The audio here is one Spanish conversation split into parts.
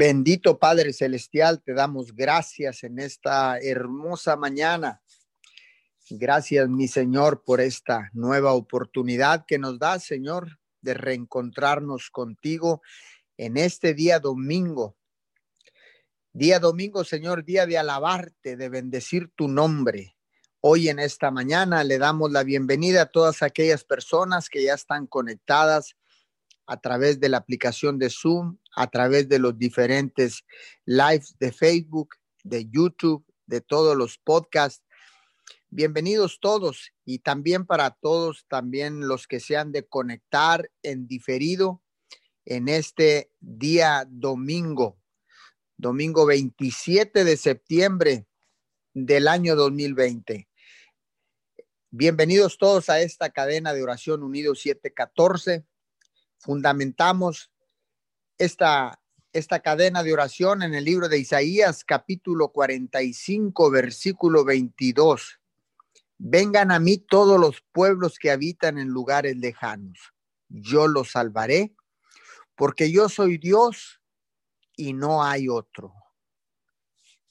Bendito Padre Celestial, te damos gracias en esta hermosa mañana. Gracias, mi Señor, por esta nueva oportunidad que nos da, Señor, de reencontrarnos contigo en este día domingo. Día domingo, Señor, día de alabarte, de bendecir tu nombre. Hoy en esta mañana le damos la bienvenida a todas aquellas personas que ya están conectadas a través de la aplicación de Zoom, a través de los diferentes lives de Facebook, de YouTube, de todos los podcasts. Bienvenidos todos y también para todos, también los que se han de conectar en diferido en este día domingo, domingo 27 de septiembre del año 2020. Bienvenidos todos a esta cadena de oración unido 714 fundamentamos esta, esta cadena de oración en el libro de Isaías capítulo 45 versículo 22. Vengan a mí todos los pueblos que habitan en lugares lejanos. Yo los salvaré porque yo soy Dios y no hay otro.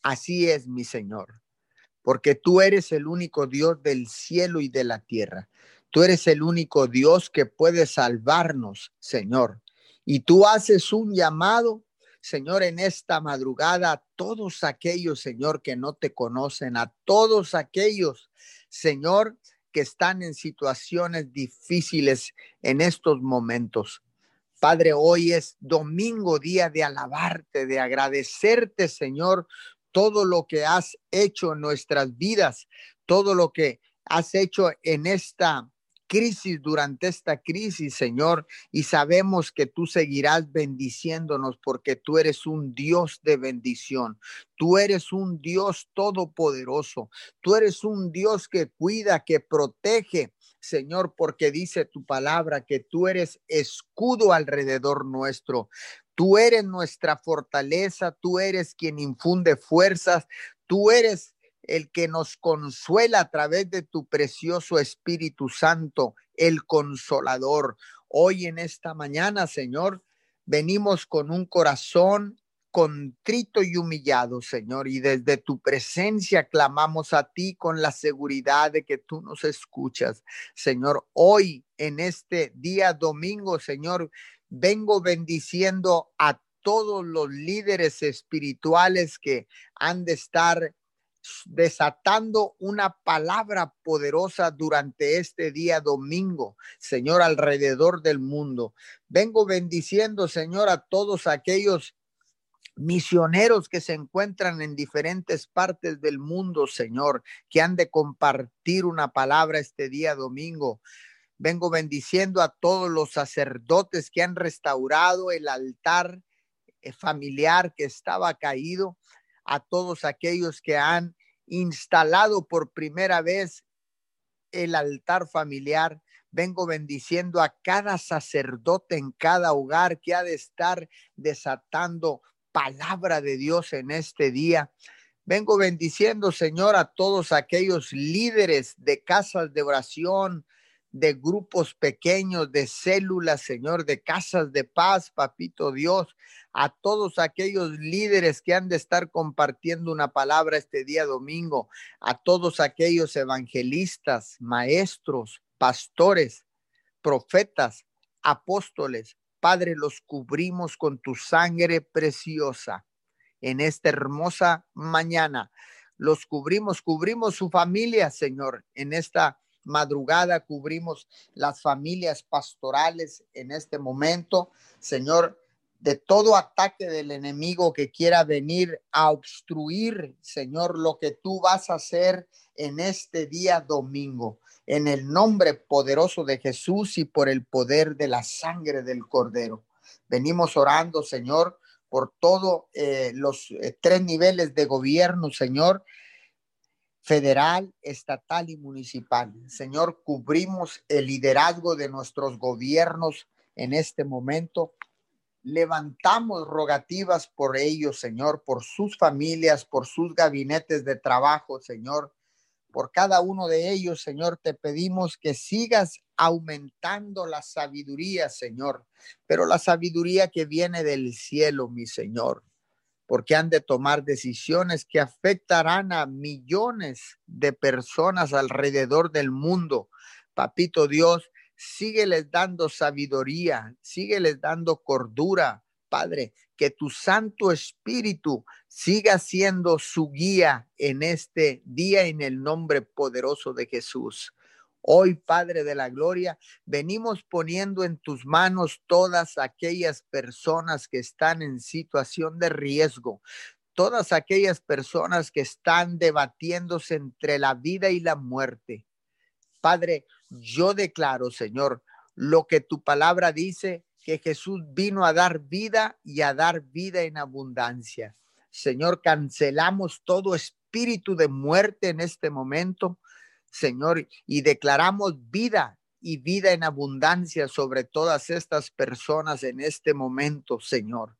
Así es, mi Señor, porque tú eres el único Dios del cielo y de la tierra. Tú eres el único Dios que puede salvarnos, Señor. Y tú haces un llamado, Señor, en esta madrugada a todos aquellos, Señor, que no te conocen, a todos aquellos, Señor, que están en situaciones difíciles en estos momentos. Padre, hoy es domingo, día de alabarte, de agradecerte, Señor, todo lo que has hecho en nuestras vidas, todo lo que has hecho en esta crisis, durante esta crisis, Señor, y sabemos que tú seguirás bendiciéndonos porque tú eres un Dios de bendición. Tú eres un Dios todopoderoso. Tú eres un Dios que cuida, que protege. Señor, porque dice tu palabra que tú eres escudo alrededor nuestro. Tú eres nuestra fortaleza, tú eres quien infunde fuerzas, tú eres el que nos consuela a través de tu precioso Espíritu Santo, el consolador. Hoy en esta mañana, Señor, venimos con un corazón contrito y humillado, Señor, y desde tu presencia clamamos a ti con la seguridad de que tú nos escuchas. Señor, hoy en este día domingo, Señor, vengo bendiciendo a todos los líderes espirituales que han de estar desatando una palabra poderosa durante este día domingo, Señor, alrededor del mundo. Vengo bendiciendo, Señor, a todos aquellos misioneros que se encuentran en diferentes partes del mundo, Señor, que han de compartir una palabra este día domingo. Vengo bendiciendo a todos los sacerdotes que han restaurado el altar eh, familiar que estaba caído a todos aquellos que han instalado por primera vez el altar familiar. Vengo bendiciendo a cada sacerdote en cada hogar que ha de estar desatando palabra de Dios en este día. Vengo bendiciendo, Señor, a todos aquellos líderes de casas de oración, de grupos pequeños, de células, Señor, de casas de paz, papito Dios, a todos aquellos líderes que han de estar compartiendo una palabra este día domingo, a todos aquellos evangelistas, maestros, pastores, profetas, apóstoles. Padre, los cubrimos con tu sangre preciosa en esta hermosa mañana. Los cubrimos, cubrimos su familia, Señor, en esta madrugada, cubrimos las familias pastorales en este momento, Señor, de todo ataque del enemigo que quiera venir a obstruir, Señor, lo que tú vas a hacer en este día domingo. En el nombre poderoso de Jesús y por el poder de la sangre del Cordero. Venimos orando, Señor, por todos eh, los eh, tres niveles de gobierno, Señor, federal, estatal y municipal. Señor, cubrimos el liderazgo de nuestros gobiernos en este momento. Levantamos rogativas por ellos, Señor, por sus familias, por sus gabinetes de trabajo, Señor. Por cada uno de ellos, Señor, te pedimos que sigas aumentando la sabiduría, Señor, pero la sabiduría que viene del cielo, mi Señor porque han de tomar decisiones que afectarán a millones de personas alrededor del mundo. Papito Dios, sígueles dando sabiduría, sígueles dando cordura, Padre, que tu Santo Espíritu siga siendo su guía en este día en el nombre poderoso de Jesús. Hoy, Padre de la Gloria, venimos poniendo en tus manos todas aquellas personas que están en situación de riesgo, todas aquellas personas que están debatiéndose entre la vida y la muerte. Padre, yo declaro, Señor, lo que tu palabra dice, que Jesús vino a dar vida y a dar vida en abundancia. Señor, cancelamos todo espíritu de muerte en este momento Señor, y declaramos vida y vida en abundancia sobre todas estas personas en este momento, Señor.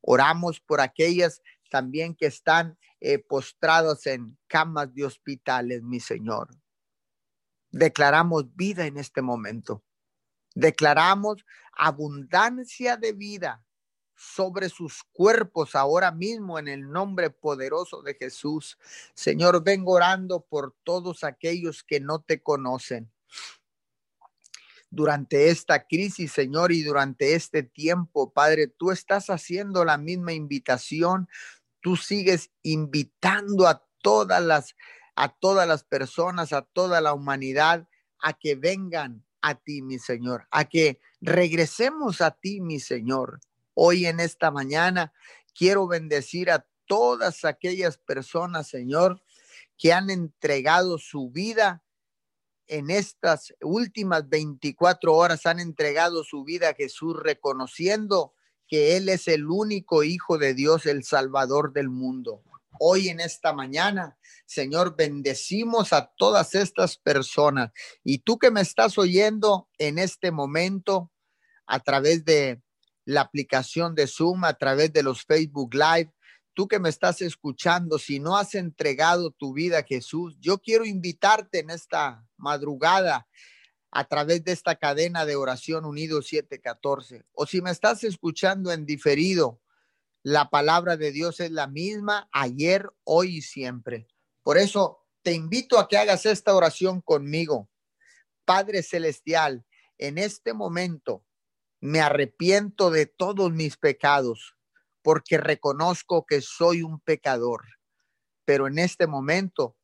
Oramos por aquellas también que están eh, postradas en camas de hospitales, mi Señor. Declaramos vida en este momento. Declaramos abundancia de vida sobre sus cuerpos ahora mismo en el nombre poderoso de Jesús. Señor, vengo orando por todos aquellos que no te conocen. Durante esta crisis, Señor, y durante este tiempo, Padre, tú estás haciendo la misma invitación. Tú sigues invitando a todas las a todas las personas, a toda la humanidad a que vengan a ti, mi Señor, a que regresemos a ti, mi Señor. Hoy en esta mañana quiero bendecir a todas aquellas personas, Señor, que han entregado su vida en estas últimas 24 horas, han entregado su vida a Jesús reconociendo que Él es el único Hijo de Dios, el Salvador del mundo. Hoy en esta mañana, Señor, bendecimos a todas estas personas. Y tú que me estás oyendo en este momento a través de la aplicación de Zoom, a través de los Facebook Live. Tú que me estás escuchando, si no has entregado tu vida a Jesús, yo quiero invitarte en esta madrugada a través de esta cadena de oración unido 714. O si me estás escuchando en diferido, la palabra de Dios es la misma ayer, hoy y siempre. Por eso te invito a que hagas esta oración conmigo. Padre Celestial, en este momento me arrepiento de todos mis pecados porque reconozco que soy un pecador. Pero en este momento,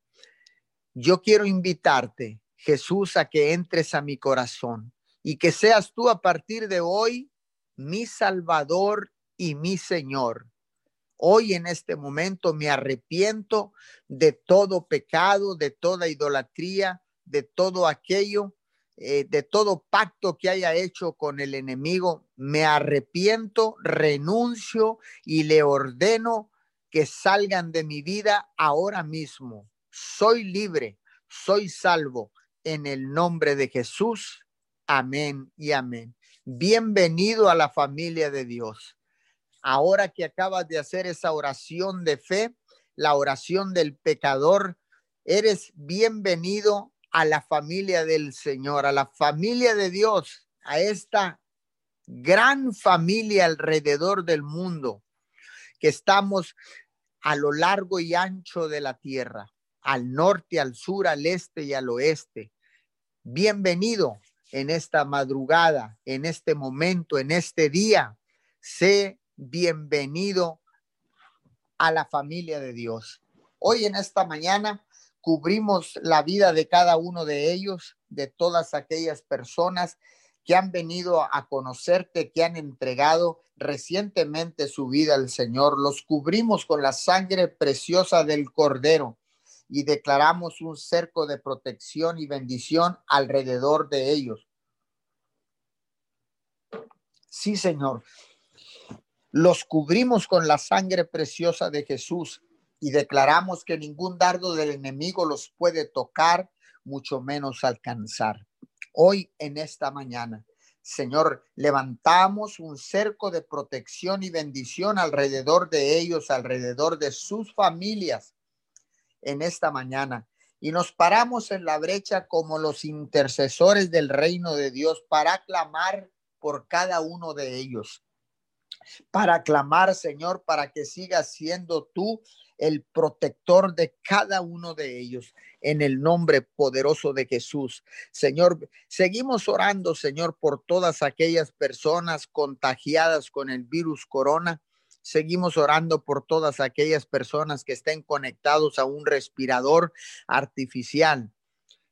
yo quiero invitarte, Jesús, a que entres a mi corazón y que seas tú a partir de hoy mi Salvador y mi Señor. Hoy en este momento me arrepiento de todo pecado, de toda idolatría, de todo aquello eh, de todo pacto que haya hecho con el enemigo, me arrepiento, renuncio y le ordeno que salgan de mi vida ahora mismo. Soy libre, soy salvo en el nombre de Jesús. Amén y amén. Bienvenido a la familia de Dios. Ahora que acabas de hacer esa oración de fe, la oración del pecador, eres bienvenido a la familia del Señor, a la familia de Dios, a esta gran familia alrededor del mundo, que estamos a lo largo y ancho de la tierra, al norte, al sur, al este y al oeste. Bienvenido en esta madrugada, en este momento, en este día. Sé bienvenido a la familia de Dios. Hoy en esta mañana cubrimos la vida de cada uno de ellos, de todas aquellas personas que han venido a conocerte, que han entregado recientemente su vida al Señor. Los cubrimos con la sangre preciosa del Cordero y declaramos un cerco de protección y bendición alrededor de ellos. Sí, Señor. Los cubrimos con la sangre preciosa de Jesús y declaramos que ningún dardo del enemigo los puede tocar, mucho menos alcanzar. Hoy en esta mañana, Señor, levantamos un cerco de protección y bendición alrededor de ellos, alrededor de sus familias en esta mañana. Y nos paramos en la brecha como los intercesores del reino de Dios para clamar por cada uno de ellos. Para clamar, Señor, para que sigas siendo tú el protector de cada uno de ellos en el nombre poderoso de Jesús. Señor, seguimos orando, Señor, por todas aquellas personas contagiadas con el virus corona. Seguimos orando por todas aquellas personas que estén conectados a un respirador artificial.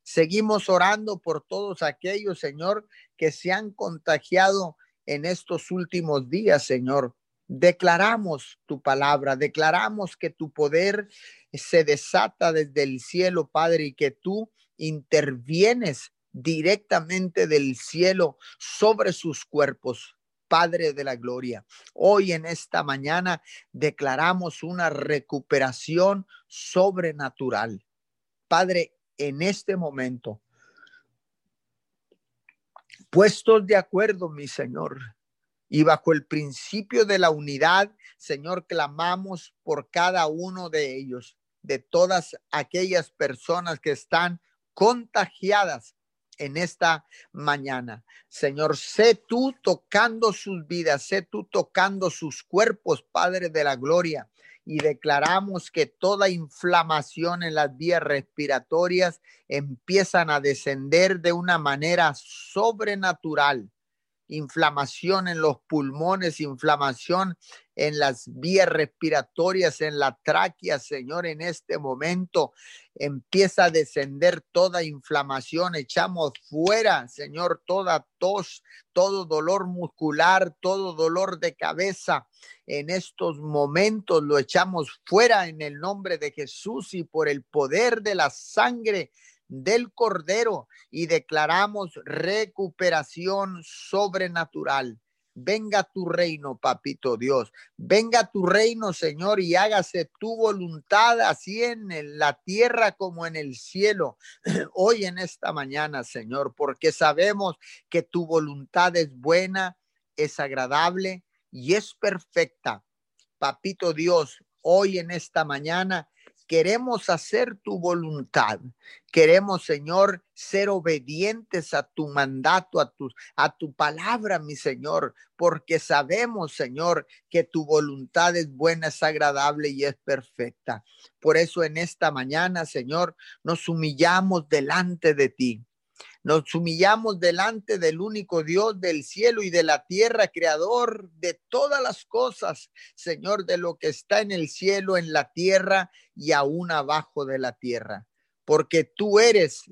Seguimos orando por todos aquellos, Señor, que se han contagiado en estos últimos días, Señor. Declaramos tu palabra, declaramos que tu poder se desata desde el cielo, Padre, y que tú intervienes directamente del cielo sobre sus cuerpos. Padre de la Gloria. Hoy en esta mañana declaramos una recuperación sobrenatural. Padre, en este momento, puestos de acuerdo, mi Señor, y bajo el principio de la unidad, Señor, clamamos por cada uno de ellos, de todas aquellas personas que están contagiadas en esta mañana. Señor, sé tú tocando sus vidas, sé tú tocando sus cuerpos, Padre de la Gloria. Y declaramos que toda inflamación en las vías respiratorias empiezan a descender de una manera sobrenatural inflamación en los pulmones, inflamación en las vías respiratorias, en la tráquea, Señor, en este momento empieza a descender toda inflamación, echamos fuera, Señor, toda tos, todo dolor muscular, todo dolor de cabeza. En estos momentos lo echamos fuera en el nombre de Jesús y por el poder de la sangre del Cordero y declaramos recuperación sobrenatural. Venga tu reino, papito Dios. Venga tu reino, Señor, y hágase tu voluntad así en la tierra como en el cielo. Hoy en esta mañana, Señor, porque sabemos que tu voluntad es buena, es agradable y es perfecta. Papito Dios, hoy en esta mañana Queremos hacer tu voluntad. Queremos, Señor, ser obedientes a tu mandato, a tu, a tu palabra, mi Señor, porque sabemos, Señor, que tu voluntad es buena, es agradable y es perfecta. Por eso en esta mañana, Señor, nos humillamos delante de ti. Nos humillamos delante del único Dios del cielo y de la tierra, creador de todas las cosas, Señor, de lo que está en el cielo, en la tierra y aún abajo de la tierra, porque tú eres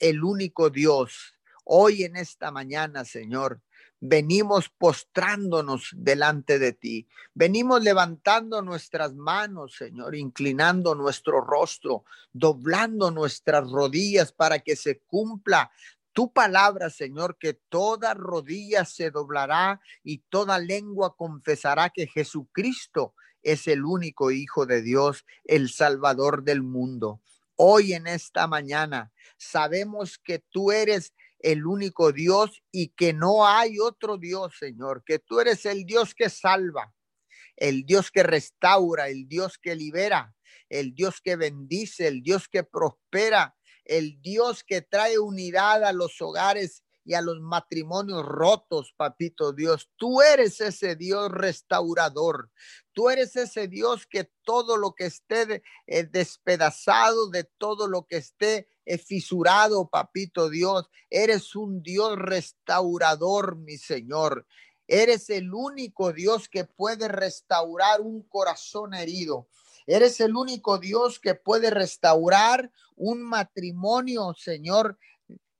el único Dios. Hoy en esta mañana, Señor, venimos postrándonos delante de ti. Venimos levantando nuestras manos, Señor, inclinando nuestro rostro, doblando nuestras rodillas para que se cumpla tu palabra, Señor, que toda rodilla se doblará y toda lengua confesará que Jesucristo es el único Hijo de Dios, el Salvador del mundo. Hoy en esta mañana sabemos que tú eres el único Dios y que no hay otro Dios, Señor, que tú eres el Dios que salva, el Dios que restaura, el Dios que libera, el Dios que bendice, el Dios que prospera, el Dios que trae unidad a los hogares y a los matrimonios rotos, papito Dios. Tú eres ese Dios restaurador. Tú eres ese Dios que todo lo que esté eh, despedazado, de todo lo que esté fisurado, papito Dios, eres un Dios restaurador, mi Señor. Eres el único Dios que puede restaurar un corazón herido. Eres el único Dios que puede restaurar un matrimonio, Señor,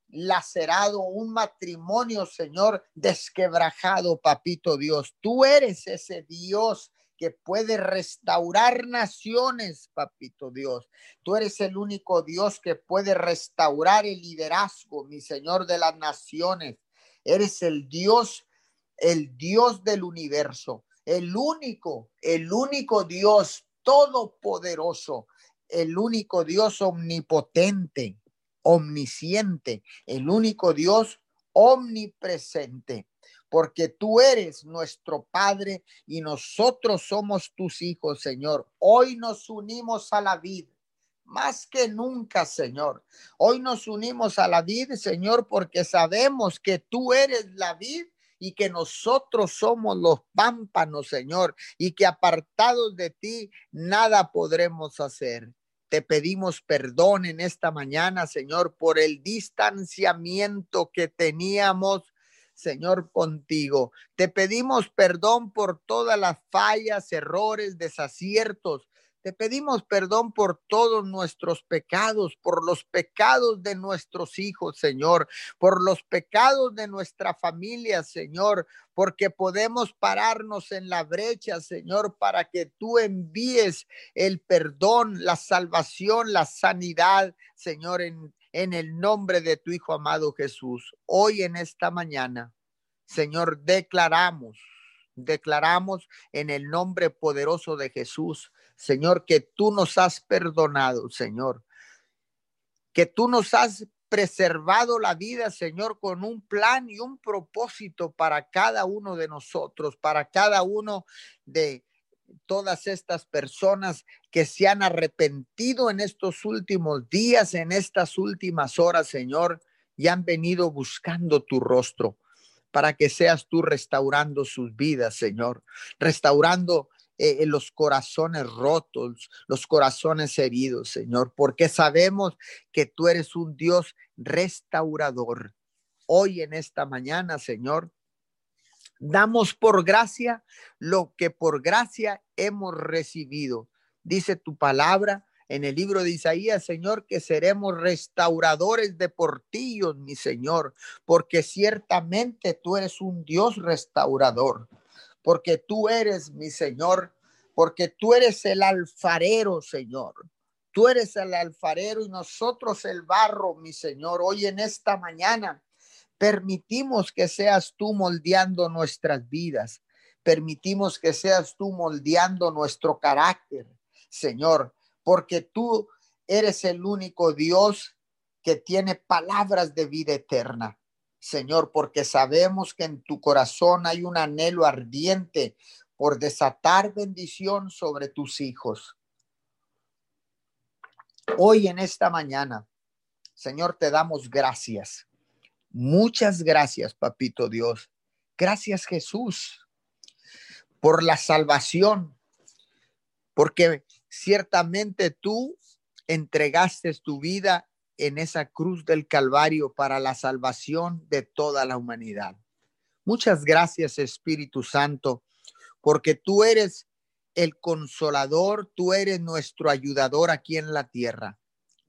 lacerado, un matrimonio, Señor, desquebrajado, papito Dios. Tú eres ese Dios que puede restaurar naciones, papito Dios. Tú eres el único Dios que puede restaurar el liderazgo, mi Señor de las naciones. Eres el Dios, el Dios del universo, el único, el único Dios todopoderoso, el único Dios omnipotente omnisciente, el único Dios omnipresente, porque tú eres nuestro Padre y nosotros somos tus hijos, Señor. Hoy nos unimos a la vida. Más que nunca, Señor. Hoy nos unimos a la vida, Señor, porque sabemos que tú eres la vida y que nosotros somos los pámpanos, Señor, y que apartados de ti nada podremos hacer. Te pedimos perdón en esta mañana, Señor, por el distanciamiento que teníamos Señor, contigo. Te pedimos perdón por todas las fallas, errores, desaciertos. Te pedimos perdón por todos nuestros pecados, por los pecados de nuestros hijos, Señor, por los pecados de nuestra familia, Señor, porque podemos pararnos en la brecha, Señor, para que tú envíes el perdón, la salvación, la sanidad, Señor, en el nombre de tu Hijo amado Jesús. Hoy en esta mañana, Señor, declaramos, declaramos en el nombre poderoso de Jesús, Señor, que tú nos has perdonado, Señor, que tú nos has preservado la vida, Señor, con un plan y un propósito para cada uno de nosotros, para cada uno de todas estas personas que se han arrepentido en estos últimos días, en estas últimas horas, Señor, y han venido buscando tu rostro para que seas tú restaurando sus vidas, Señor, restaurando eh, los corazones rotos, los corazones heridos, Señor, porque sabemos que tú eres un Dios restaurador. Hoy en esta mañana, Señor, Damos por gracia lo que por gracia hemos recibido. Dice tu palabra en el libro de Isaías, Señor, que seremos restauradores de portillos, mi Señor, porque ciertamente tú eres un Dios restaurador, porque tú eres, mi Señor, porque tú eres el alfarero, Señor. Tú eres el alfarero y nosotros el barro, mi Señor. Hoy en esta mañana Permitimos que seas tú moldeando nuestras vidas. Permitimos que seas tú moldeando nuestro carácter, Señor, porque tú eres el único Dios que tiene palabras de vida eterna. Señor, porque sabemos que en tu corazón hay un anhelo ardiente por desatar bendición sobre tus hijos. Hoy en esta mañana, Señor, te damos gracias. Muchas gracias, papito Dios. Gracias, Jesús, por la salvación, porque ciertamente tú entregaste tu vida en esa cruz del Calvario para la salvación de toda la humanidad. Muchas gracias, Espíritu Santo, porque tú eres el consolador, tú eres nuestro ayudador aquí en la tierra.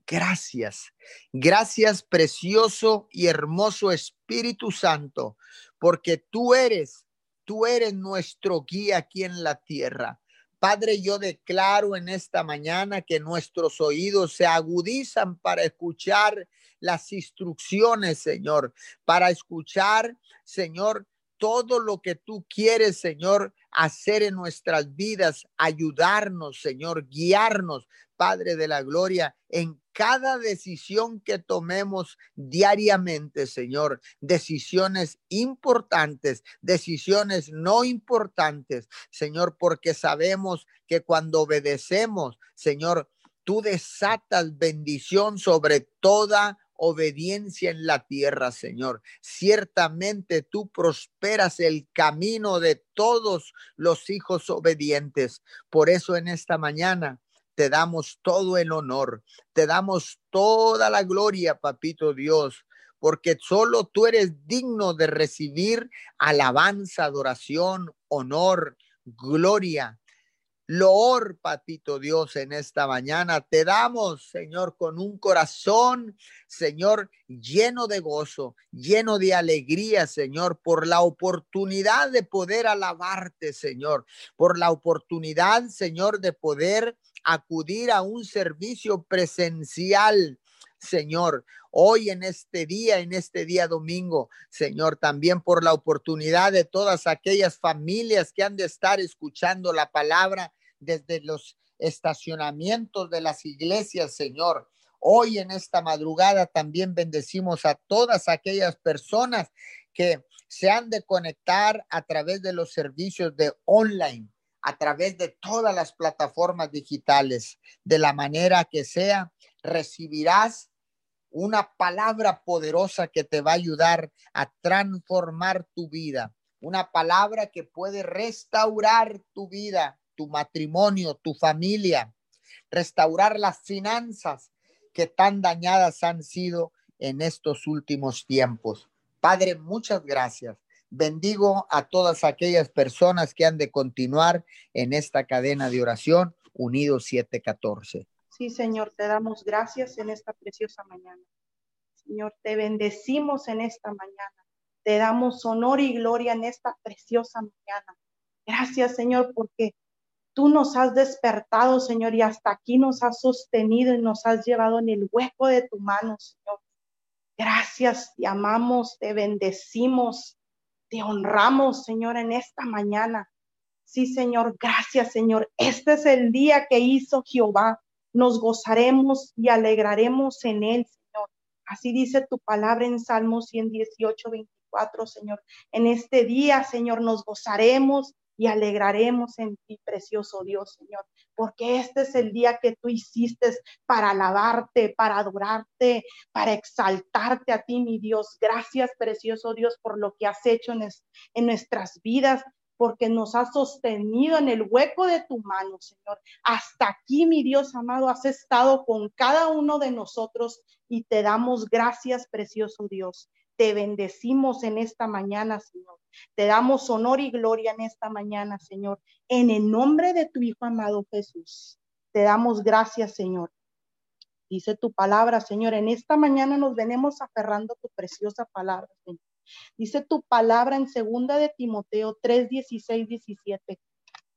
Gracias. Gracias, precioso y hermoso Espíritu Santo, porque tú eres, tú eres nuestro guía aquí en la tierra. Padre, yo declaro en esta mañana que nuestros oídos se agudizan para escuchar las instrucciones, Señor, para escuchar, Señor, todo lo que tú quieres, Señor, hacer en nuestras vidas, ayudarnos, Señor, guiarnos, Padre de la Gloria, en cada decisión que tomemos diariamente, Señor, decisiones importantes, decisiones no importantes, Señor, porque sabemos que cuando obedecemos, Señor, tú desatas bendición sobre toda obediencia en la tierra, Señor. Ciertamente tú prosperas el camino de todos los hijos obedientes. Por eso en esta mañana te damos todo el honor, te damos toda la gloria, papito Dios, porque solo tú eres digno de recibir alabanza, adoración, honor, gloria. Loor, papito Dios, en esta mañana te damos, Señor, con un corazón, Señor, lleno de gozo, lleno de alegría, Señor, por la oportunidad de poder alabarte, Señor, por la oportunidad, Señor, de poder acudir a un servicio presencial. Señor, hoy en este día, en este día domingo, Señor, también por la oportunidad de todas aquellas familias que han de estar escuchando la palabra desde los estacionamientos de las iglesias, Señor. Hoy en esta madrugada también bendecimos a todas aquellas personas que se han de conectar a través de los servicios de online a través de todas las plataformas digitales, de la manera que sea, recibirás una palabra poderosa que te va a ayudar a transformar tu vida, una palabra que puede restaurar tu vida, tu matrimonio, tu familia, restaurar las finanzas que tan dañadas han sido en estos últimos tiempos. Padre, muchas gracias. Bendigo a todas aquellas personas que han de continuar en esta cadena de oración Unidos 714. Sí, Señor, te damos gracias en esta preciosa mañana. Señor, te bendecimos en esta mañana. Te damos honor y gloria en esta preciosa mañana. Gracias, Señor, porque tú nos has despertado, Señor, y hasta aquí nos has sostenido y nos has llevado en el hueco de tu mano, Señor. Gracias, te amamos, te bendecimos, te honramos, Señor, en esta mañana. Sí, Señor, gracias, Señor. Este es el día que hizo Jehová. Nos gozaremos y alegraremos en él, Señor. Así dice tu palabra en Salmo 118, 24, Señor. En este día, Señor, nos gozaremos y alegraremos en ti, precioso Dios, Señor, porque este es el día que tú hiciste para alabarte, para adorarte, para exaltarte a ti, mi Dios. Gracias, precioso Dios, por lo que has hecho en, en nuestras vidas porque nos has sostenido en el hueco de tu mano, Señor. Hasta aquí, mi Dios amado, has estado con cada uno de nosotros y te damos gracias, precioso Dios. Te bendecimos en esta mañana, Señor. Te damos honor y gloria en esta mañana, Señor. En el nombre de tu Hijo amado Jesús. Te damos gracias, Señor. Dice tu palabra, Señor. En esta mañana nos venimos aferrando a tu preciosa palabra, Señor. Dice tu palabra en segunda de Timoteo 3, 16, 17.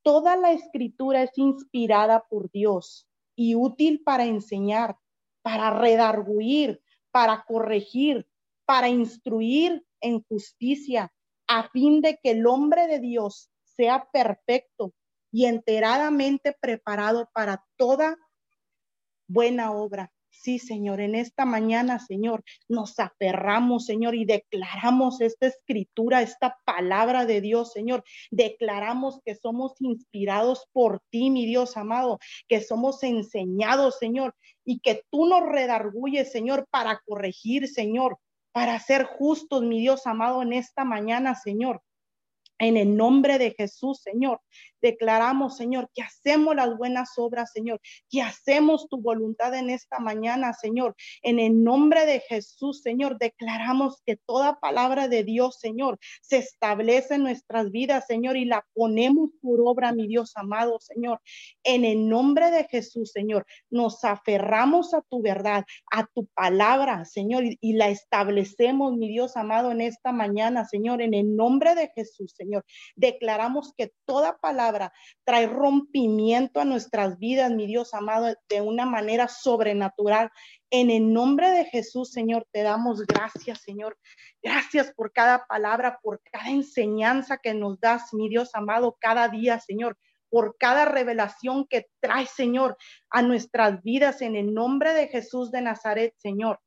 Toda la escritura es inspirada por Dios y útil para enseñar, para redarguir, para corregir, para instruir en justicia, a fin de que el hombre de Dios sea perfecto y enteradamente preparado para toda buena obra. Sí, Señor, en esta mañana, Señor, nos aferramos, Señor, y declaramos esta escritura, esta palabra de Dios, Señor. Declaramos que somos inspirados por ti, mi Dios amado, que somos enseñados, Señor, y que tú nos redarguyes, Señor, para corregir, Señor, para ser justos, mi Dios amado, en esta mañana, Señor. En el nombre de Jesús, Señor, declaramos, Señor, que hacemos las buenas obras, Señor, que hacemos tu voluntad en esta mañana, Señor. En el nombre de Jesús, Señor, declaramos que toda palabra de Dios, Señor, se establece en nuestras vidas, Señor, y la ponemos por obra, mi Dios amado, Señor. En el nombre de Jesús, Señor, nos aferramos a tu verdad, a tu palabra, Señor, y, la establecemos, mi Dios amado, en esta mañana, Señor, en el nombre de Jesús, Señor. Señor. Declaramos que toda palabra trae rompimiento a nuestras vidas, mi Dios amado, de una manera sobrenatural. En el nombre de Jesús, Señor, te damos gracias, Señor. Gracias por cada palabra, por cada enseñanza que nos das, mi Dios amado, cada día, Señor por cada revelación que trae, Señor, a nuestras vidas en el nombre de Jesús de Nazaret, Señor.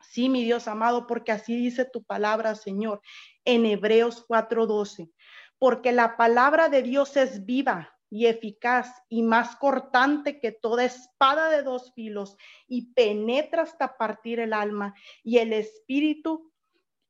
Sí, mi Dios amado, porque así dice tu palabra, Señor en Hebreos 4:12, porque la palabra de Dios es viva y eficaz y más cortante que toda espada de dos filos y penetra hasta partir el alma y el espíritu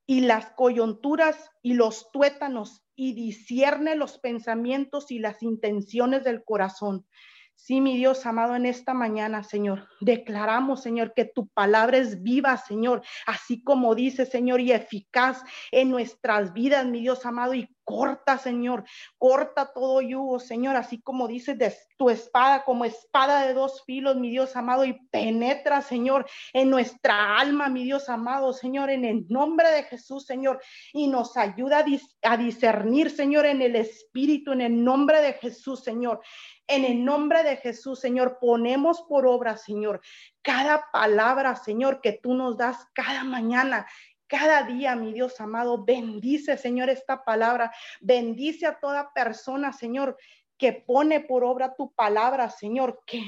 y las coyunturas y los tuétanos y discierne los pensamientos y las intenciones del corazón. Sí, mi Dios amado, en esta mañana, Señor, declaramos, Señor, que tu palabra es viva, Señor, así como dice, Señor, y eficaz en nuestras vidas, mi Dios amado, y corta, Señor, corta todo yugo, Señor, así como dice de tu espada, como espada de dos filos, mi Dios amado, y penetra, Señor, en nuestra alma, mi Dios amado, Señor, en el nombre de Jesús, Señor, y nos ayuda a, discernir, Señor, en el Espíritu, en el nombre de Jesús, Señor. En el nombre de Jesús, Señor, ponemos por obra, Señor, cada palabra, Señor, que tú nos das cada mañana. Cada día, mi Dios amado, bendice, Señor, esta palabra. Bendice a toda persona, Señor, que pone por obra tu palabra, Señor. Que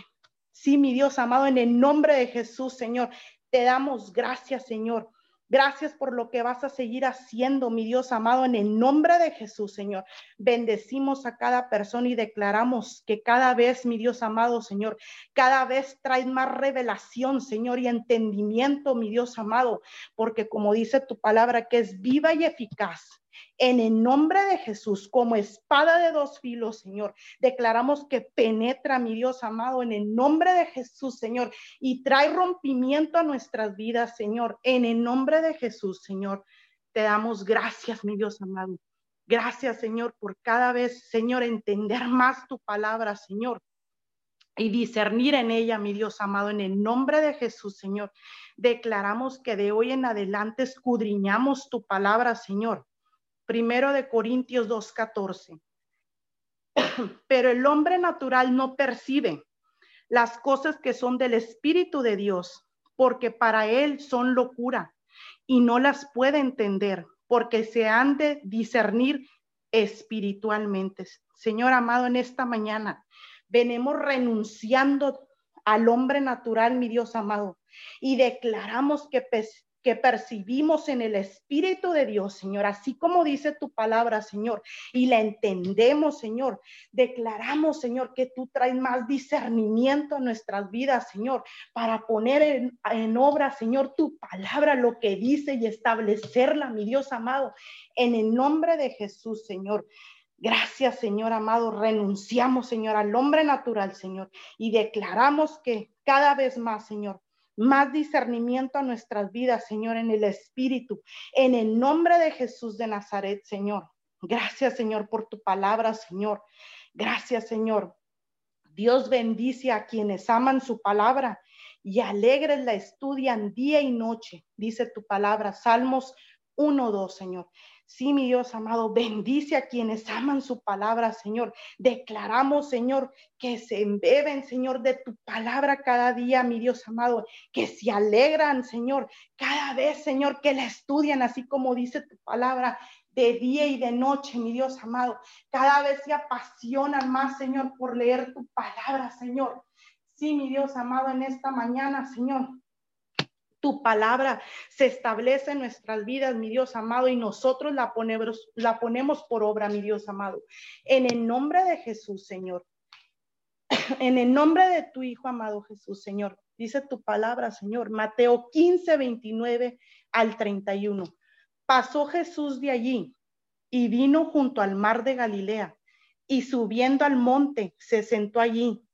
sí, mi Dios amado, en el nombre de Jesús, Señor, te damos gracias, Señor. Gracias por lo que vas a seguir haciendo, mi Dios amado, en el nombre de Jesús, Señor. Bendecimos a cada persona y declaramos que cada vez, mi Dios amado, Señor, cada vez traes más revelación, Señor, y entendimiento, mi Dios amado, porque como dice tu palabra, que es viva y eficaz En el nombre de Jesús, como espada de dos filos, Señor, declaramos que penetra, mi Dios amado, en el nombre de Jesús, Señor, y trae rompimiento a nuestras vidas, Señor. En el nombre de Jesús, Señor, te damos gracias, mi Dios amado. Gracias, Señor, por cada vez, Señor, entender más tu palabra, Señor y discernir en ella, mi Dios amado, en el nombre de Jesús, Señor. Declaramos que de hoy en adelante escudriñamos tu palabra, Señor. Primero de Corintios 2.14. Pero el hombre natural no percibe las cosas que son del Espíritu de Dios, porque para él son locura y no las puede entender, porque se han de discernir espiritualmente. Señor amado, en esta mañana venimos renunciando al hombre natural, mi Dios amado, y declaramos que, que percibimos en el Espíritu de Dios, Señor, así como dice tu palabra, Señor, y la entendemos, Señor. Declaramos, Señor, que tú traes más discernimiento a nuestras vidas, Señor, para poner en, en obra, Señor, tu palabra, lo que dice y establecerla, mi Dios amado, en el nombre de Jesús, Señor. Gracias, Señor amado. Renunciamos, Señor, al hombre natural, Señor, y declaramos que cada vez más, Señor, más discernimiento a nuestras vidas, Señor, en el Espíritu, en el nombre de Jesús de Nazaret, Señor. Gracias, Señor, por tu palabra, Señor. Gracias, Señor. Dios bendice a quienes aman su palabra y alegres la estudian día y noche, dice tu palabra, Salmos 1, 2, Señor. Sí, mi Dios amado, bendice a quienes aman su palabra, Señor. Declaramos, Señor, que se embeben, Señor, de tu palabra cada día, mi Dios amado, que se alegran, Señor, cada vez, Señor, que la estudian, así como dice tu palabra, de día y de noche, mi Dios amado. Cada vez se apasionan más, Señor, por leer tu palabra, Señor. Sí, mi Dios amado, en esta mañana, Señor, tu palabra se establece en nuestras vidas, mi Dios amado, y nosotros la ponemos, la ponemos por obra, mi Dios amado. En el nombre de Jesús, Señor. En el nombre de tu Hijo amado Jesús, Señor. Dice tu palabra, Señor. Mateo 15, 29 al 31. Pasó Jesús de allí y vino junto al mar de Galilea y subiendo al monte se sentó allí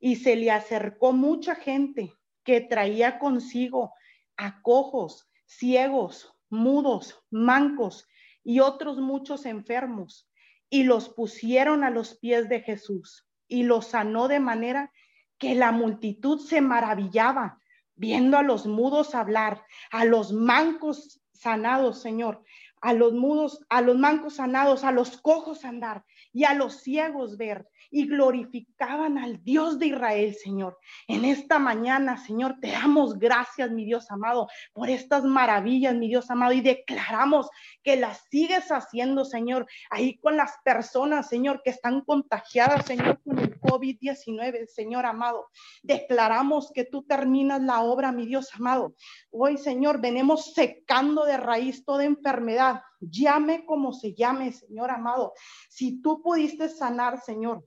y se le acercó mucha gente que traía consigo a cojos, ciegos, mudos, mancos y otros muchos enfermos, y los pusieron a los pies de Jesús, y los sanó de manera que la multitud se maravillaba viendo a los mudos hablar, a los mancos sanados, Señor, a los mudos, a los mancos sanados, a los cojos andar y a los ciegos ver y glorificaban al Dios de Israel, Señor. En esta mañana, Señor, te damos gracias, mi Dios amado, por estas maravillas, mi Dios amado, y declaramos que las sigues haciendo, Señor, ahí con las personas, Señor, que están contagiadas, Señor, con el COVID-19, Señor amado. Declaramos que tú terminas la obra, mi Dios amado. Hoy, Señor, venimos secando de raíz toda enfermedad. Llame como se llame, Señor amado. Si tú pudiste sanar, Señor,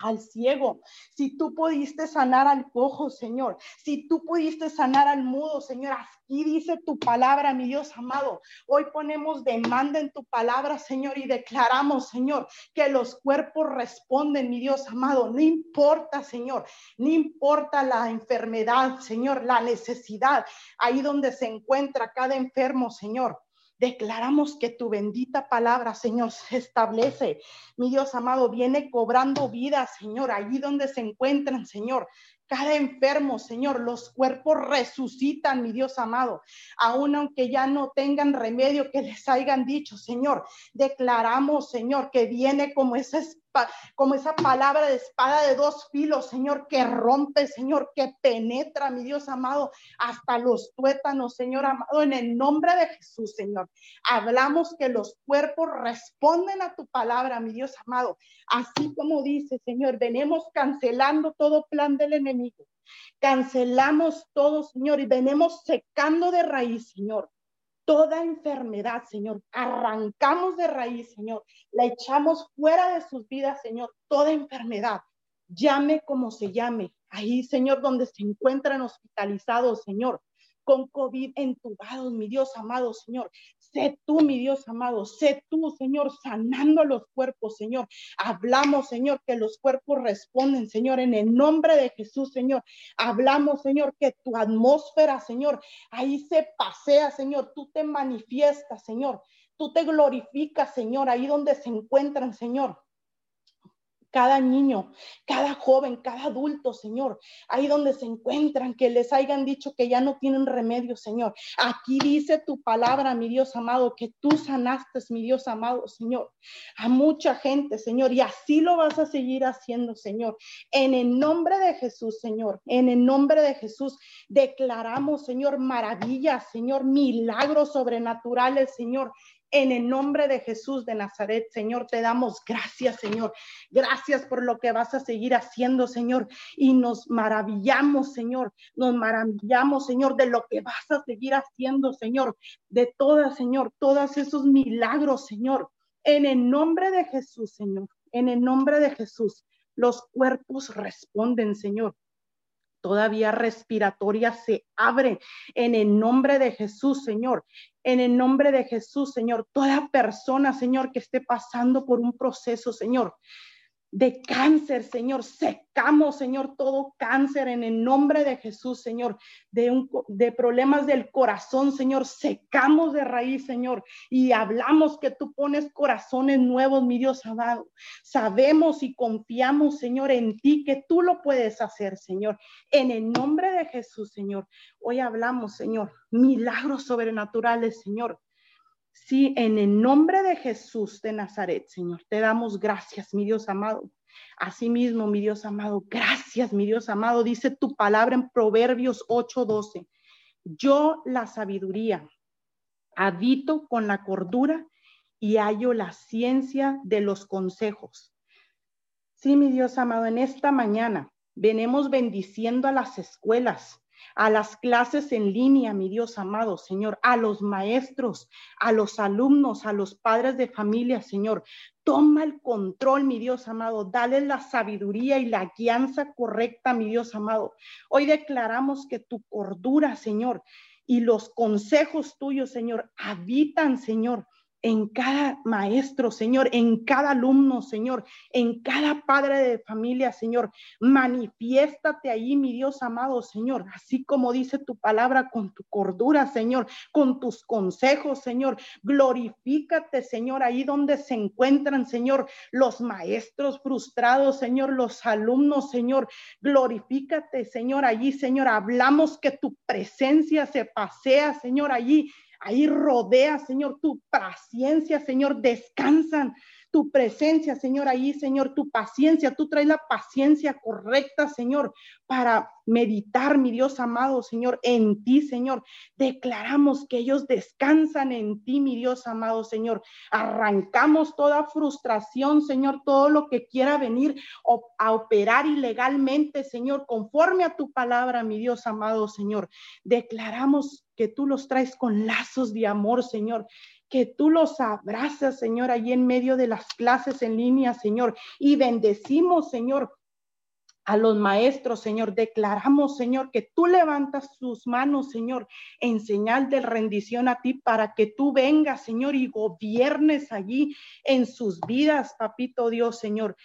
al ciego, si tú pudiste sanar al cojo, Señor, si tú pudiste sanar al mudo, Señor, aquí dice tu palabra, mi Dios amado. Hoy ponemos demanda en tu palabra, Señor, y declaramos, Señor, que los cuerpos responden, mi Dios amado. No importa, Señor, no importa la enfermedad, Señor, la necesidad, ahí donde se encuentra cada enfermo, Señor. Declaramos que tu bendita palabra, Señor, se establece. Mi Dios amado, viene cobrando vida, Señor, allí donde se encuentran, Señor. Cada enfermo, Señor, los cuerpos resucitan, mi Dios amado. Aún aunque ya no tengan remedio que les hayan dicho, Señor, declaramos, Señor, que viene como esa como esa palabra de espada de dos filos, Señor, que rompe, Señor, que penetra, mi Dios amado, hasta los tuétanos, Señor amado, en el nombre de Jesús, Señor. Hablamos que los cuerpos responden a tu palabra, mi Dios amado, así como dice, Señor, venimos cancelando todo plan del enemigo. Cancelamos todo, Señor, y venimos secando de raíz, Señor toda enfermedad, Señor. Arrancamos de raíz, Señor. La echamos fuera de sus vidas, Señor. Toda enfermedad, llame como se llame. Ahí, Señor, donde se encuentran hospitalizados, Señor con COVID entubados, mi Dios amado Señor. Sé tú, mi Dios amado, sé tú, Señor, sanando los cuerpos, Señor. Hablamos, Señor, que los cuerpos responden, Señor, en el nombre de Jesús, Señor. Hablamos, Señor, que tu atmósfera, Señor, ahí se pasea, Señor. Tú te manifiestas, Señor. Tú te glorificas, Señor, ahí donde se encuentran, Señor cada niño, cada joven, cada adulto, Señor, ahí donde se encuentran, que les hayan dicho que ya no tienen remedio, Señor. Aquí dice tu palabra, mi Dios amado, que tú sanaste, mi Dios amado, Señor, a mucha gente, Señor, y así lo vas a seguir haciendo, Señor. En el nombre de Jesús, Señor, en el nombre de Jesús, declaramos, Señor, maravillas, Señor, milagros sobrenaturales, Señor, en el nombre de Jesús de Nazaret, Señor, te damos gracias, Señor. Gracias por lo que vas a seguir haciendo, Señor. Y nos maravillamos, Señor. Nos maravillamos, Señor, de lo que vas a seguir haciendo, Señor. De todas, Señor, todos esos milagros, Señor. En el nombre de Jesús, Señor. En el nombre de Jesús. Los cuerpos responden, Señor todavía respiratoria se abre en el nombre de Jesús, Señor. En el nombre de Jesús, Señor. Toda persona, Señor, que esté pasando por un proceso, Señor, de cáncer, Señor. Secamos, Señor, todo cáncer en el nombre de Jesús, Señor. De, un, de problemas del corazón, Señor. Secamos de raíz, Señor. Y hablamos que tú pones corazones nuevos, mi Dios amado. Sabemos y confiamos, Señor, en ti, que tú lo puedes hacer, Señor. En el nombre de Jesús, Señor. Hoy hablamos, Señor, milagros sobrenaturales, Señor Sí, en el nombre de Jesús de Nazaret, Señor, te damos gracias, mi Dios amado. Asimismo, mi Dios amado, gracias, mi Dios amado, dice tu palabra en Proverbios 8:12. Yo la sabiduría habito con la cordura y hallo la ciencia de los consejos. Sí, mi Dios amado, en esta mañana venimos bendiciendo a las escuelas, a las clases en línea, mi Dios amado, Señor, a los maestros, a los alumnos, a los padres de familia, Señor. Toma el control, mi Dios amado. Dale la sabiduría y la guianza correcta, mi Dios amado. Hoy declaramos que tu cordura, Señor, y los consejos tuyos, Señor, habitan, Señor, en cada maestro, Señor, en cada alumno, Señor, en cada padre de familia, Señor. Manifiéstate ahí, mi Dios amado, Señor, así como dice tu palabra, con tu cordura, Señor, con tus consejos, Señor. Glorifícate, Señor, ahí donde se encuentran, Señor, los maestros frustrados, Señor, los alumnos, Señor. Glorifícate, Señor, allí, Señor. Hablamos que tu presencia se pasea, Señor, allí Ahí rodea, Señor, tu paciencia, Señor, descansan tu presencia, Señor, ahí, Señor, tu paciencia, tú traes la paciencia correcta, Señor, para meditar, mi Dios amado, Señor, en ti, Señor. Declaramos que ellos descansan en ti, mi Dios amado, Señor. Arrancamos toda frustración, Señor, todo lo que quiera venir a operar ilegalmente, Señor, conforme a tu palabra, mi Dios amado, Señor. Declaramos que tú los traes con lazos de amor, Señor que tú los abrazas, Señor, allí en medio de las clases en línea, Señor, y bendecimos, Señor, a los maestros, Señor. Declaramos, Señor, que tú levantas sus manos, Señor, en señal de rendición a ti para que tú vengas, Señor, y gobiernes allí en sus vidas, papito Dios, Señor.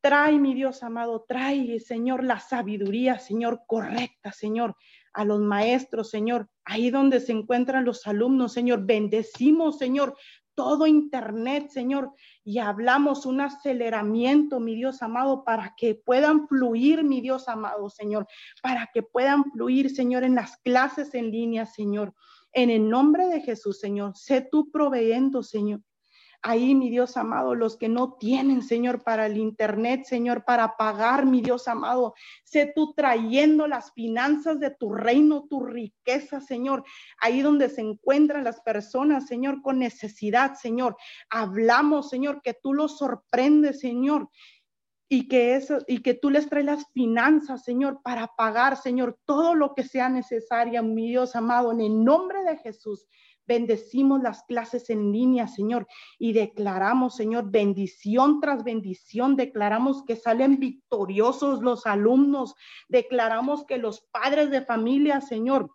Trae, mi Dios amado, trae, Señor, la sabiduría, Señor, correcta, Señor, a los maestros, Señor, ahí donde se encuentran los alumnos, Señor. Bendecimos, Señor, todo Internet, Señor, y hablamos un aceleramiento, mi Dios amado, para que puedan fluir, mi Dios amado, Señor, para que puedan fluir, Señor, en las clases en línea, Señor. En el nombre de Jesús, Señor, sé tú proveyendo, Señor, ahí, mi Dios amado, los que no tienen, Señor, para el Internet, Señor, para pagar, mi Dios amado. Sé tú trayendo las finanzas de tu reino, tu riqueza, Señor, ahí donde se encuentran las personas, Señor, con necesidad, Señor. Hablamos, Señor, que tú los sorprendes, Señor. Y que, eso, y que tú les traes las finanzas, Señor, para pagar, Señor, todo lo que sea necesario, mi Dios amado, en el nombre de Jesús. Bendecimos las clases en línea, Señor, y declaramos, Señor, bendición tras bendición. Declaramos que salen victoriosos los alumnos. Declaramos que los padres de familia, Señor,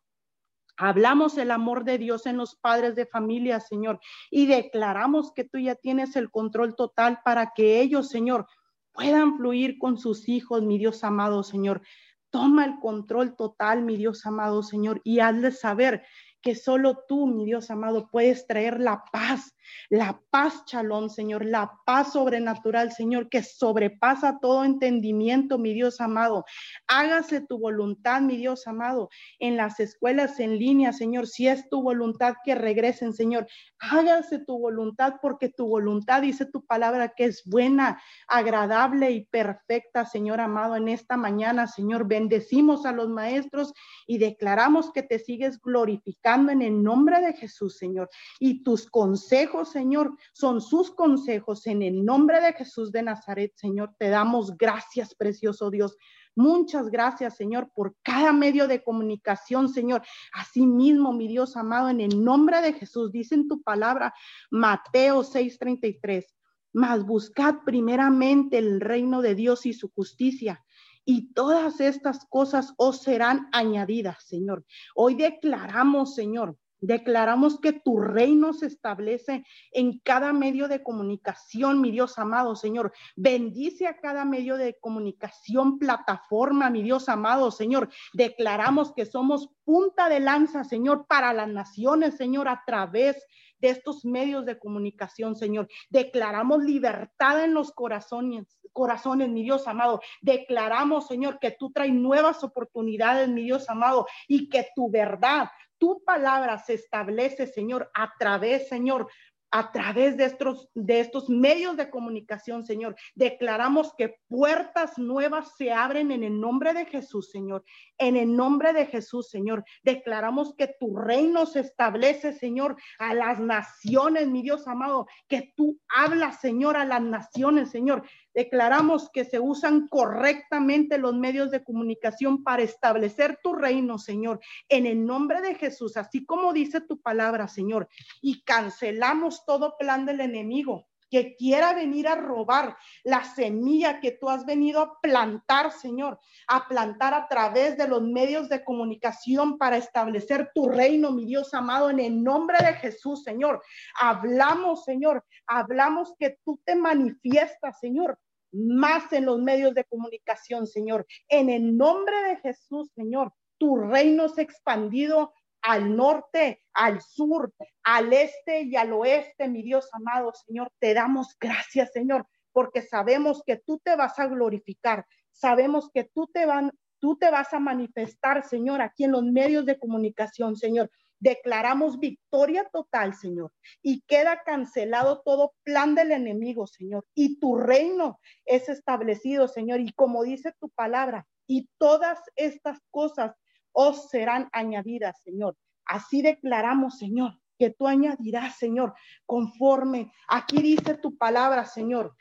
Hablamos el amor de Dios en los padres de familia, Señor, y declaramos que tú ya tienes el control total para que ellos, Señor, puedan fluir con sus hijos, mi Dios amado, Señor. Toma el control total, mi Dios amado, Señor, y hazle saber que solo tú, mi Dios amado, puedes traer la paz, la paz, chalón, Señor, la paz sobrenatural, Señor, que sobrepasa todo entendimiento, mi Dios amado. Hágase tu voluntad, mi Dios amado, en las escuelas en línea, Señor, si es tu voluntad que regresen, Señor. Hágase tu voluntad porque tu voluntad dice tu palabra que es buena, agradable y perfecta, Señor amado, en esta mañana, Señor. Bendecimos a los maestros y declaramos que te sigues glorificando en el nombre de Jesús, Señor. Y tus consejos Señor, son sus consejos. En el nombre de Jesús de Nazaret, Señor, te damos gracias, precioso Dios. Muchas gracias, Señor, por cada medio de comunicación, Señor. Asimismo, mi Dios amado, en el nombre de Jesús, dice en tu palabra, Mateo 6:33, mas buscad primeramente el reino de Dios y su justicia. Y todas estas cosas os serán añadidas, Señor. Hoy declaramos, Señor, Declaramos que tu reino se establece en cada medio de comunicación, mi Dios amado Señor. Bendice a cada medio de comunicación, plataforma, mi Dios amado Señor. Declaramos que somos punta de lanza, Señor, para las naciones, Señor, a través de estos medios de comunicación, Señor. Declaramos libertad en los corazones, corazones, mi Dios amado. Declaramos, Señor, que tú traes nuevas oportunidades, mi Dios amado, y que tu verdad tu palabra se establece, Señor, a través, Señor, a través de estos, de estos medios de comunicación, Señor. Declaramos que puertas nuevas se abren en el nombre de Jesús, Señor. En el nombre de Jesús, Señor. Declaramos que tu reino se establece, Señor, a las naciones, mi Dios amado. Que tú hablas, Señor, a las naciones, Señor. Declaramos que se usan correctamente los medios de comunicación para establecer tu reino, Señor, en el nombre de Jesús, así como dice tu palabra, Señor. Y cancelamos todo plan del enemigo que quiera venir a robar la semilla que tú has venido a plantar, Señor, a plantar a través de los medios de comunicación para establecer tu reino, mi Dios amado, en el nombre de Jesús, Señor. Hablamos, Señor, hablamos que tú te manifiestas, Señor, más en los medios de comunicación, Señor. En el nombre de Jesús, Señor, tu reino se ha expandido al norte, al sur, al este y al oeste, mi Dios amado Señor. Te damos gracias, Señor, porque sabemos que tú te vas a glorificar, sabemos que tú te, van, tú te vas a manifestar, Señor, aquí en los medios de comunicación, Señor. Declaramos victoria total, Señor, y queda cancelado todo plan del enemigo, Señor, y tu reino es establecido, Señor, y como dice tu palabra, y todas estas cosas os serán añadidas, Señor. Así declaramos, Señor, que tú añadirás, Señor, conforme. Aquí dice tu palabra, Señor.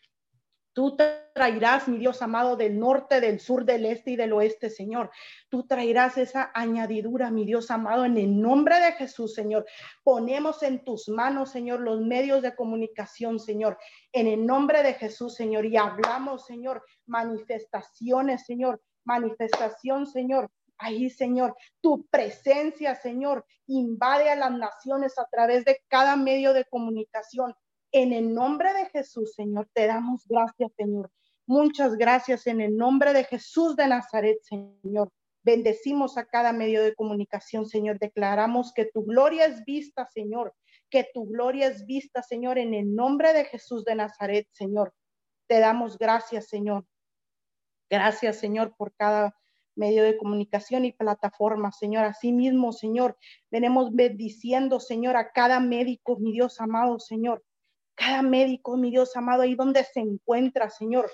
Tú traerás, mi Dios amado, del norte, del sur, del este y del oeste, Señor. Tú traerás esa añadidura, mi Dios amado, en el nombre de Jesús, Señor. Ponemos en tus manos, Señor, los medios de comunicación, Señor, en el nombre de Jesús, Señor. Y hablamos, Señor, manifestaciones, Señor, manifestación, Señor, Ahí, Señor, tu presencia, Señor, invade a las naciones a través de cada medio de comunicación. En el nombre de Jesús, Señor, te damos gracias, Señor. Muchas gracias en el nombre de Jesús de Nazaret, Señor. Bendecimos a cada medio de comunicación, Señor. Declaramos que tu gloria es vista, Señor. Que tu gloria es vista, Señor, en el nombre de Jesús de Nazaret, Señor. Te damos gracias, Señor. Gracias, Señor, por cada medio de comunicación y plataforma, Señor. Asimismo, Señor, venimos bendiciendo, Señor, a cada médico, mi Dios amado, Señor. Cada médico, mi Dios amado, ahí donde se encuentra, Señor.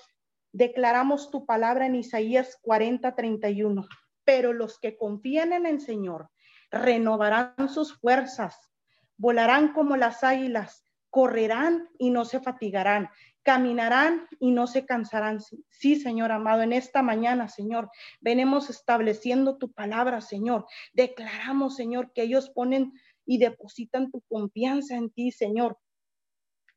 Declaramos tu palabra en Isaías 40, 31. Pero los que confían en el Señor renovarán sus fuerzas, volarán como las águilas, correrán y no se fatigarán, caminarán y no se cansarán. Sí, Señor amado, en esta mañana, Señor, venimos estableciendo tu palabra, Señor. Declaramos, Señor, que ellos ponen y depositan tu confianza en ti, Señor,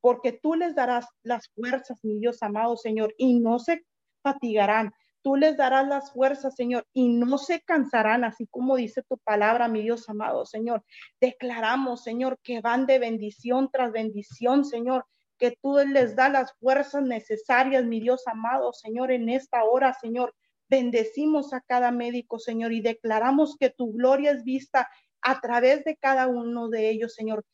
porque tú les darás las fuerzas, mi Dios amado, Señor, y no se fatigarán. tú les darás las fuerzas, Señor, y no se cansarán, así como dice tu palabra, mi Dios amado, Señor. Declaramos, Señor, que van de bendición tras bendición, Señor, que tú les das las fuerzas necesarias, mi Dios amado, Señor, en esta hora, Señor. Bendecimos a cada médico, Señor, y declaramos que tu gloria es vista a través de cada uno de ellos, Señor.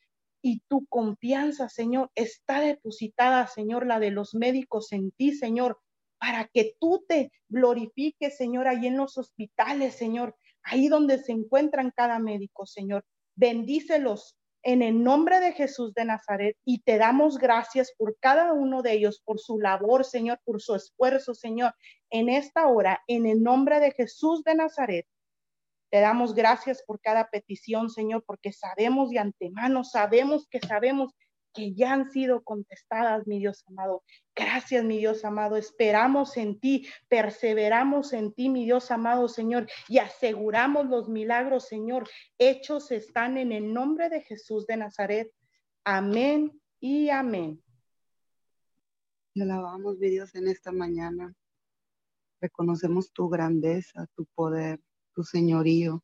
Y tu confianza, Señor, está depositada, Señor, la de los médicos en ti, Señor, para que tú te glorifiques, Señor, ahí en los hospitales, Señor, ahí donde se encuentran cada médico, Señor. Bendícelos en el nombre de Jesús de Nazaret y te damos gracias por cada uno de ellos, por su labor, Señor, por su esfuerzo, Señor, en esta hora, en el nombre de Jesús de Nazaret. Te damos gracias por cada petición, Señor, porque sabemos de antemano, sabemos que sabemos que ya han sido contestadas, mi Dios amado. Gracias, mi Dios amado. Esperamos en ti, perseveramos en ti, mi Dios amado Señor, y aseguramos los milagros, Señor. Hechos están en el nombre de Jesús de Nazaret. Amén y amén. Te alabamos, mi Dios, en esta mañana. Reconocemos tu grandeza, tu poder, tu señorío,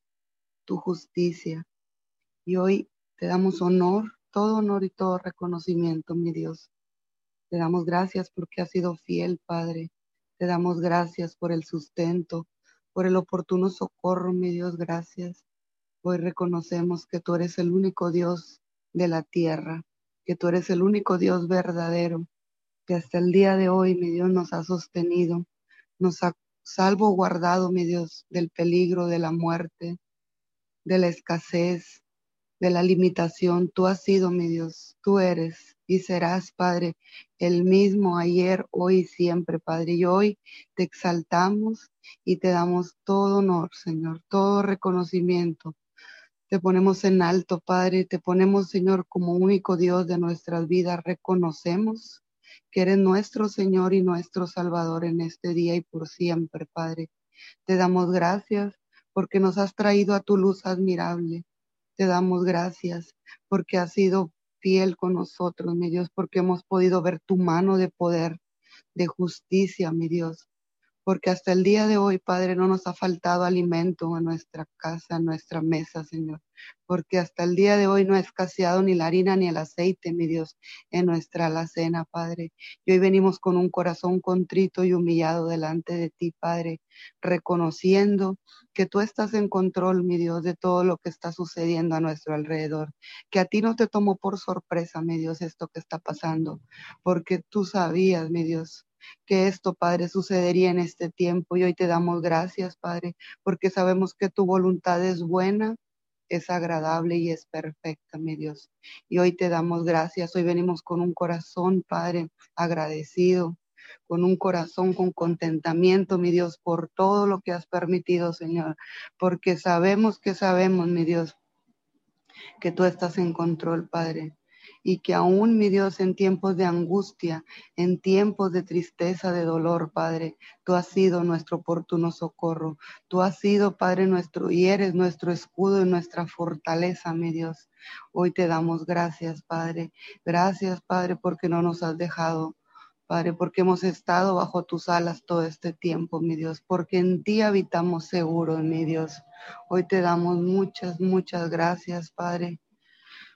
tu justicia. Y hoy te damos honor todo honor y todo reconocimiento, mi Dios. Te damos gracias porque has sido fiel, Padre. Te damos gracias por el sustento, por el oportuno socorro, mi Dios, gracias. Hoy reconocemos que tú eres el único Dios de la tierra, que tú eres el único Dios verdadero, que hasta el día de hoy, mi Dios, nos ha sostenido, nos ha salvo guardado, mi Dios, del peligro, de la muerte, de la escasez, de la limitación. Tú has sido mi Dios, tú eres y serás, Padre, el mismo ayer, hoy y siempre, Padre. Y hoy te exaltamos y te damos todo honor, Señor, todo reconocimiento. Te ponemos en alto, Padre, te ponemos, Señor, como único Dios de nuestras vidas. Reconocemos que eres nuestro Señor y nuestro Salvador en este día y por siempre, Padre. Te damos gracias porque nos has traído a tu luz admirable te damos gracias porque has sido fiel con nosotros, mi Dios, porque hemos podido ver tu mano de poder, de justicia, mi Dios porque hasta el día de hoy, Padre, no nos ha faltado alimento en nuestra casa, en nuestra mesa, Señor, porque hasta el día de hoy no ha escaseado ni la harina ni el aceite, mi Dios, en nuestra alacena, Padre. Y hoy venimos con un corazón contrito y humillado delante de ti, Padre, reconociendo que tú estás en control, mi Dios, de todo lo que está sucediendo a nuestro alrededor, que a ti no te tomó por sorpresa, mi Dios, esto que está pasando, porque tú sabías, mi Dios, que esto, Padre, sucedería en este tiempo. Y hoy te damos gracias, Padre, porque sabemos que tu voluntad es buena, es agradable y es perfecta, mi Dios. Y hoy te damos gracias. Hoy venimos con un corazón, Padre, agradecido, con un corazón con contentamiento, mi Dios, por todo lo que has permitido, Señor, porque sabemos que sabemos, mi Dios, que tú estás en control, Padre y que aún, mi Dios, en tiempos de angustia, en tiempos de tristeza, de dolor, Padre, tú has sido nuestro oportuno socorro. Tú has sido, Padre nuestro, y eres nuestro escudo y nuestra fortaleza, mi Dios. Hoy te damos gracias, Padre. Gracias, Padre, porque no nos has dejado. Padre, porque hemos estado bajo tus alas todo este tiempo, mi Dios, porque en ti habitamos seguro, mi Dios. Hoy te damos muchas, muchas gracias, Padre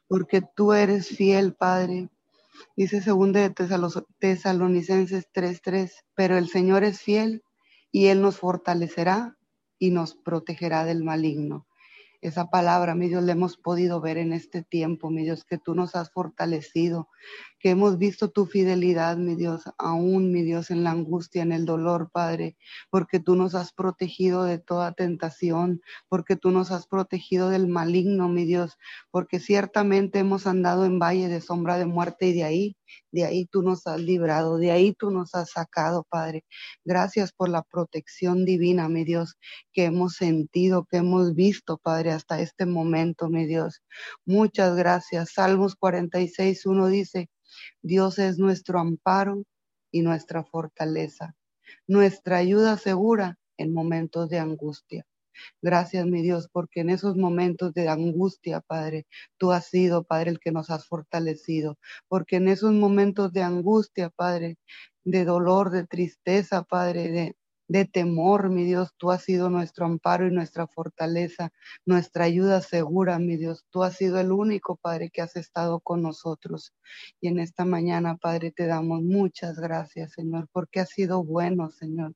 porque tú eres fiel, Padre. Dice segundo de Tesalonicenses 3:3, pero el Señor es fiel y Él nos fortalecerá y nos protegerá del maligno esa palabra, mi Dios, la hemos podido ver en este tiempo, mi Dios, que tú nos has fortalecido, que hemos visto tu fidelidad, mi Dios, aún, mi Dios, en la angustia, en el dolor, Padre, porque tú nos has protegido de toda tentación, porque tú nos has protegido del maligno, mi Dios, porque ciertamente hemos andado en valle de sombra de muerte y de ahí de ahí tú nos has librado, de ahí tú nos has sacado, Padre. Gracias por la protección divina, mi Dios, que hemos sentido, que hemos visto, Padre, hasta este momento, mi Dios. Muchas gracias. Salmos 46, 1 dice, Dios es nuestro amparo y nuestra fortaleza, nuestra ayuda segura en momentos de angustia. Gracias, mi Dios, porque en esos momentos de angustia, Padre, tú has sido, Padre, el que nos has fortalecido. Porque en esos momentos de angustia, Padre, de dolor, de tristeza, Padre, de, de temor, mi Dios. Tú has sido nuestro amparo y nuestra fortaleza, nuestra ayuda segura, mi Dios. Tú has sido el único, Padre, que has estado con nosotros. Y en esta mañana, Padre, te damos muchas gracias, Señor, porque has sido bueno, Señor,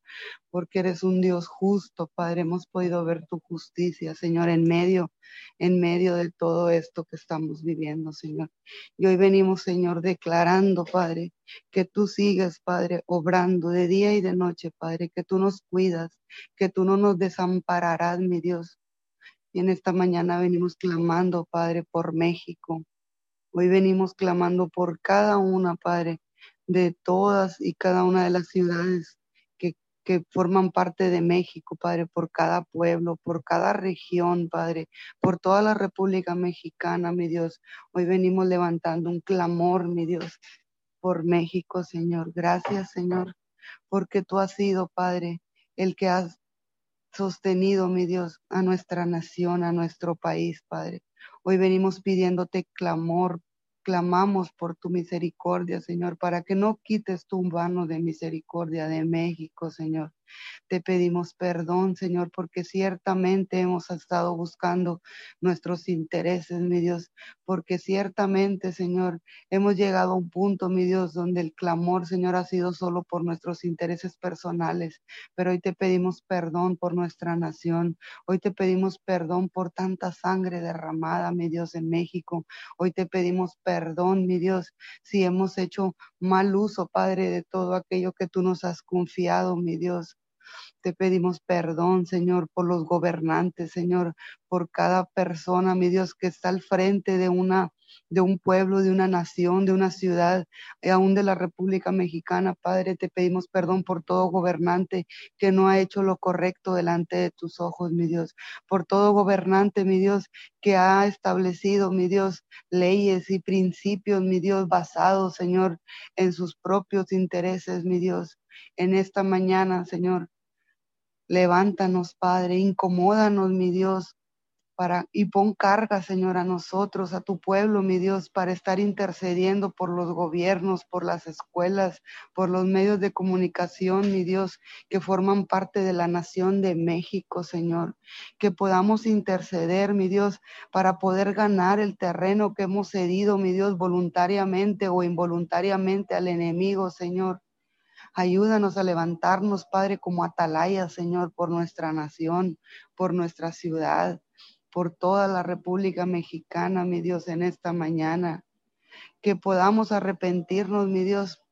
porque eres un Dios justo, Padre. Hemos podido ver tu justicia, Señor, en medio, en medio de todo esto que estamos viviendo, Señor. Y hoy venimos, Señor, declarando, Padre, que tú sigues, Padre, obrando de día y de noche, Padre, que tú nos cuidas, que tú no nos desampararás, mi Dios. Y en esta mañana venimos clamando, Padre, por México. Hoy venimos clamando por cada una, Padre, de todas y cada una de las ciudades que, que forman parte de México, Padre, por cada pueblo, por cada región, Padre, por toda la República Mexicana, mi Dios. Hoy venimos levantando un clamor, mi Dios, por México, Señor. Gracias, Señor, porque tú has sido, Padre, el que has sostenido, mi Dios, a nuestra nación, a nuestro país, Padre. Hoy venimos pidiéndote clamor, clamamos por tu misericordia, Señor, para que no quites tu mano de misericordia de México, Señor. Te pedimos perdón, Señor, porque ciertamente hemos estado buscando nuestros intereses, mi Dios, porque ciertamente, Señor, hemos llegado a un punto, mi Dios, donde el clamor, Señor, ha sido solo por nuestros intereses personales, pero hoy te pedimos perdón por nuestra nación, hoy te pedimos perdón por tanta sangre derramada, mi Dios, en México, hoy te pedimos perdón, mi Dios, si hemos hecho mal uso, Padre, de todo aquello que tú nos has confiado, mi Dios. Te pedimos perdón, Señor, por los gobernantes, Señor, por cada persona, mi Dios, que está al frente de una de un pueblo, de una nación, de una ciudad, y aún de la República Mexicana. Padre, te pedimos perdón por todo gobernante que no ha hecho lo correcto delante de tus ojos, mi Dios. Por todo gobernante, mi Dios, que ha establecido, mi Dios, leyes y principios, mi Dios, basados, Señor, en sus propios intereses, mi Dios. En esta mañana, Señor, Levántanos, Padre, incomódanos, mi Dios, para, y pon carga, Señor, a nosotros, a tu pueblo, mi Dios, para estar intercediendo por los gobiernos, por las escuelas, por los medios de comunicación, mi Dios, que forman parte de la nación de México, Señor. Que podamos interceder, mi Dios, para poder ganar el terreno que hemos cedido, mi Dios, voluntariamente o involuntariamente al enemigo, Señor. Ayúdanos a levantarnos, Padre, como atalaya, Señor, por nuestra nación, por nuestra ciudad, por toda la República Mexicana, mi Dios, en esta mañana. Que podamos arrepentirnos, mi Dios,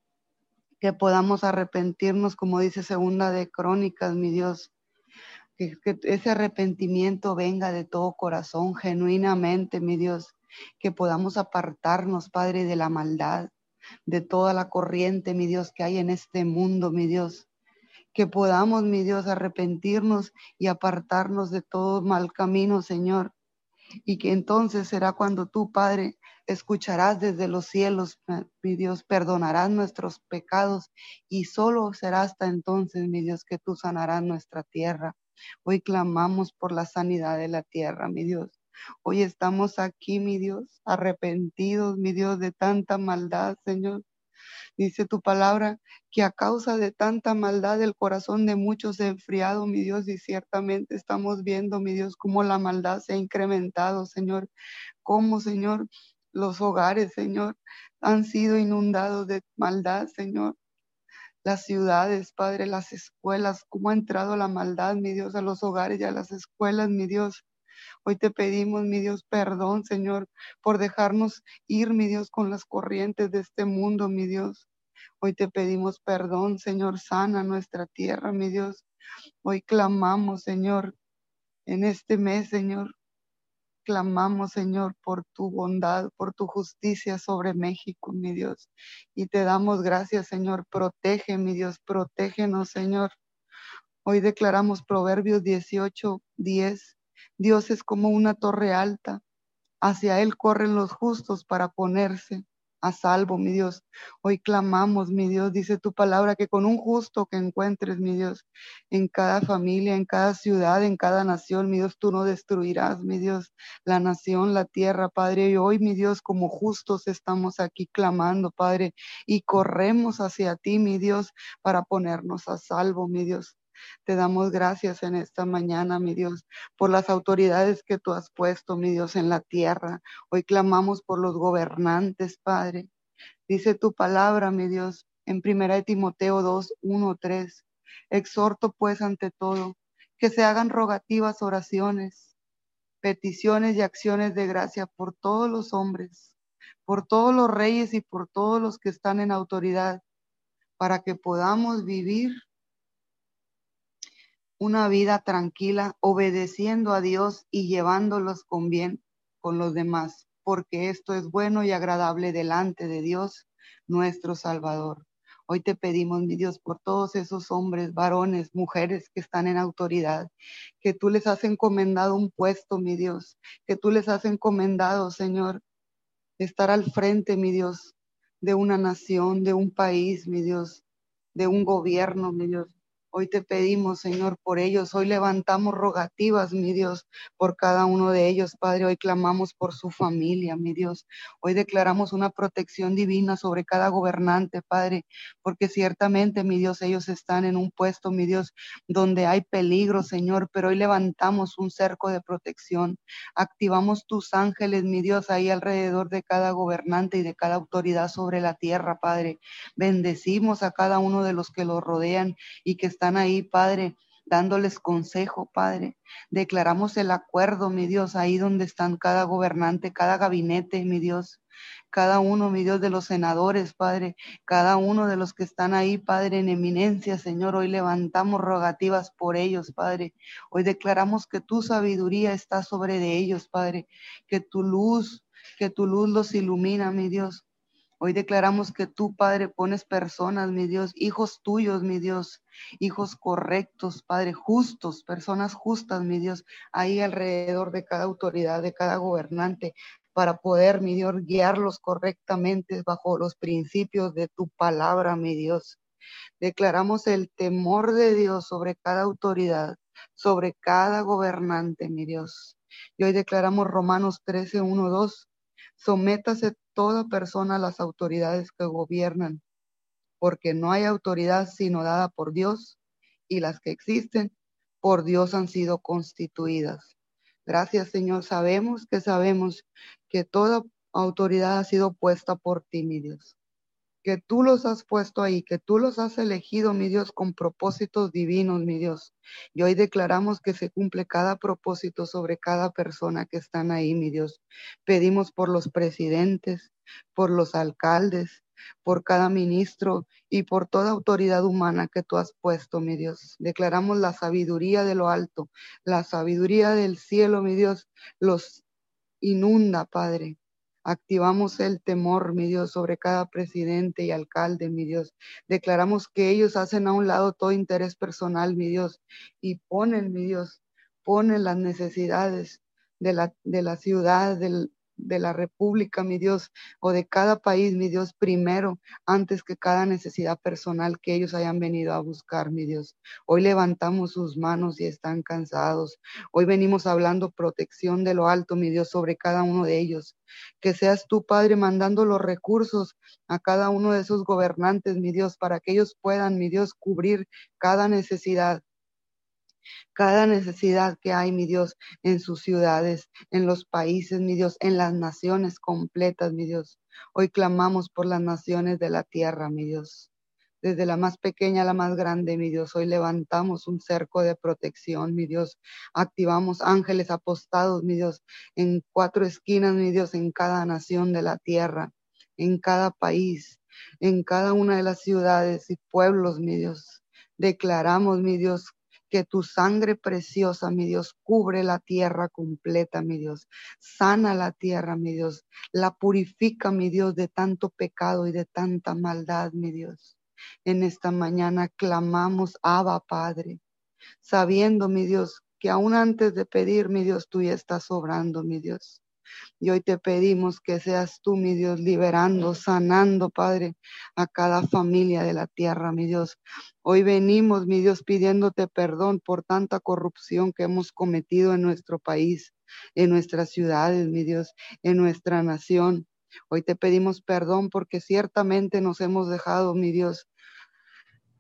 que podamos arrepentirnos, como dice segunda de Crónicas, mi Dios, que, que, ese arrepentimiento venga de todo corazón, genuinamente, mi Dios, que podamos apartarnos, Padre, de la maldad, de toda la corriente, mi Dios, que hay en este mundo, mi Dios. Que podamos, mi Dios, arrepentirnos y apartarnos de todo mal camino, Señor. Y que entonces será cuando tú, Padre, escucharás desde los cielos, mi Dios, perdonarás nuestros pecados y solo será hasta entonces, mi Dios, que tú sanarás nuestra tierra. Hoy clamamos por la sanidad de la tierra, mi Dios. Hoy estamos aquí, mi Dios, arrepentidos, mi Dios, de tanta maldad, Señor. Dice tu palabra que a causa de tanta maldad el corazón de muchos se ha enfriado, mi Dios, y ciertamente estamos viendo, mi Dios, cómo la maldad se ha incrementado, Señor. Cómo, Señor, los hogares, Señor, han sido inundados de maldad, Señor. Las ciudades, Padre, las escuelas, cómo ha entrado la maldad, mi Dios, a los hogares y a las escuelas, mi Dios. Hoy te pedimos, mi Dios, perdón, Señor, por dejarnos ir, mi Dios, con las corrientes de este mundo, mi Dios. Hoy te pedimos perdón, Señor, sana nuestra tierra, mi Dios. Hoy clamamos, Señor, en este mes, Señor. Clamamos, Señor, por tu bondad, por tu justicia sobre México, mi Dios. Y te damos gracias, Señor. Protege, mi Dios, protégenos, Señor. Hoy declaramos Proverbios 18, 10. Dios es como una torre alta. Hacia Él corren los justos para ponerse a salvo, mi Dios. Hoy clamamos, mi Dios, dice tu palabra, que con un justo que encuentres, mi Dios, en cada familia, en cada ciudad, en cada nación, mi Dios, tú no destruirás, mi Dios, la nación, la tierra, Padre. Y hoy, mi Dios, como justos estamos aquí clamando, Padre, y corremos hacia ti, mi Dios, para ponernos a salvo, mi Dios. Te damos gracias en esta mañana, mi Dios, por las autoridades que tú has puesto, mi Dios, en la tierra. Hoy clamamos por los gobernantes, Padre. Dice tu palabra, mi Dios, en 1 Timoteo 2, 1, 3. Exhorto pues ante todo que se hagan rogativas oraciones, peticiones y acciones de gracia por todos los hombres, por todos los reyes y por todos los que están en autoridad, para que podamos vivir una vida tranquila, obedeciendo a Dios y llevándolos con bien con los demás, porque esto es bueno y agradable delante de Dios, nuestro Salvador. Hoy te pedimos, mi Dios, por todos esos hombres, varones, mujeres que están en autoridad, que tú les has encomendado un puesto, mi Dios, que tú les has encomendado, Señor, estar al frente, mi Dios, de una nación, de un país, mi Dios, de un gobierno, mi Dios. Hoy te pedimos, Señor, por ellos. Hoy levantamos rogativas, mi Dios, por cada uno de ellos, Padre. Hoy clamamos por su familia, mi Dios. Hoy declaramos una protección divina sobre cada gobernante, Padre, porque ciertamente, mi Dios, ellos están en un puesto, mi Dios, donde hay peligro, Señor, pero hoy levantamos un cerco de protección. Activamos tus ángeles, mi Dios, ahí alrededor de cada gobernante y de cada autoridad sobre la tierra, Padre. Bendecimos a cada uno de los que los rodean y que están están ahí, Padre, dándoles consejo, Padre. Declaramos el acuerdo, mi Dios, ahí donde están cada gobernante, cada gabinete, mi Dios, cada uno, mi Dios, de los senadores, Padre, cada uno de los que están ahí, Padre, en eminencia, Señor. Hoy levantamos rogativas por ellos, Padre. Hoy declaramos que tu sabiduría está sobre de ellos, Padre, que tu luz, que tu luz los ilumina, mi Dios. Hoy declaramos que tú, Padre, pones personas, mi Dios, hijos tuyos, mi Dios, hijos correctos, Padre, justos, personas justas, mi Dios, ahí alrededor de cada autoridad, de cada gobernante, para poder, mi Dios, guiarlos correctamente bajo los principios de tu palabra, mi Dios. Declaramos el temor de Dios sobre cada autoridad, sobre cada gobernante, mi Dios. Y hoy declaramos Romanos 13, 1, 2. Sométase toda persona las autoridades que gobiernan, porque no hay autoridad sino dada por Dios y las que existen por Dios han sido constituidas. Gracias Señor, sabemos que sabemos que toda autoridad ha sido puesta por ti, mi Dios que tú los has puesto ahí, que tú los has elegido, mi Dios, con propósitos divinos, mi Dios. Y hoy declaramos que se cumple cada propósito sobre cada persona que están ahí, mi Dios. Pedimos por los presidentes, por los alcaldes, por cada ministro y por toda autoridad humana que tú has puesto, mi Dios. Declaramos la sabiduría de lo alto, la sabiduría del cielo, mi Dios, los inunda, Padre. Activamos el temor, mi Dios, sobre cada presidente y alcalde, mi Dios. Declaramos que ellos hacen a un lado todo interés personal, mi Dios, y ponen, mi Dios, ponen las necesidades de la, de la ciudad, del, de la República, mi Dios, o de cada país, mi Dios, primero, antes que cada necesidad personal que ellos hayan venido a buscar, mi Dios. Hoy levantamos sus manos y están cansados. Hoy venimos hablando protección de lo alto, mi Dios, sobre cada uno de ellos. Que seas tú, Padre, mandando los recursos a cada uno de esos gobernantes, mi Dios, para que ellos puedan, mi Dios, cubrir cada necesidad cada necesidad que hay, mi Dios, en sus ciudades, en los países, mi Dios, en las naciones completas, mi Dios. Hoy clamamos por las naciones de la tierra, mi Dios. Desde la más pequeña a la más grande, mi Dios, hoy levantamos un cerco de protección, mi Dios. Activamos ángeles apostados, mi Dios, en cuatro esquinas, mi Dios, en cada nación de la tierra, en cada país, en cada una de las ciudades y pueblos, mi Dios. Declaramos, mi Dios, que tu sangre preciosa, mi Dios, cubre la tierra completa, mi Dios. Sana la tierra, mi Dios. La purifica, mi Dios, de tanto pecado y de tanta maldad, mi Dios. En esta mañana clamamos, Abba, Padre, sabiendo, mi Dios, que aún antes de pedir, mi Dios, tú ya estás obrando, mi Dios. Y hoy te pedimos que seas tú, mi Dios, liberando, sanando, Padre, a cada familia de la tierra, mi Dios. Hoy venimos, mi Dios, pidiéndote perdón por tanta corrupción que hemos cometido en nuestro país, en nuestras ciudades, mi Dios, en nuestra nación. Hoy te pedimos perdón porque ciertamente nos hemos dejado, mi Dios,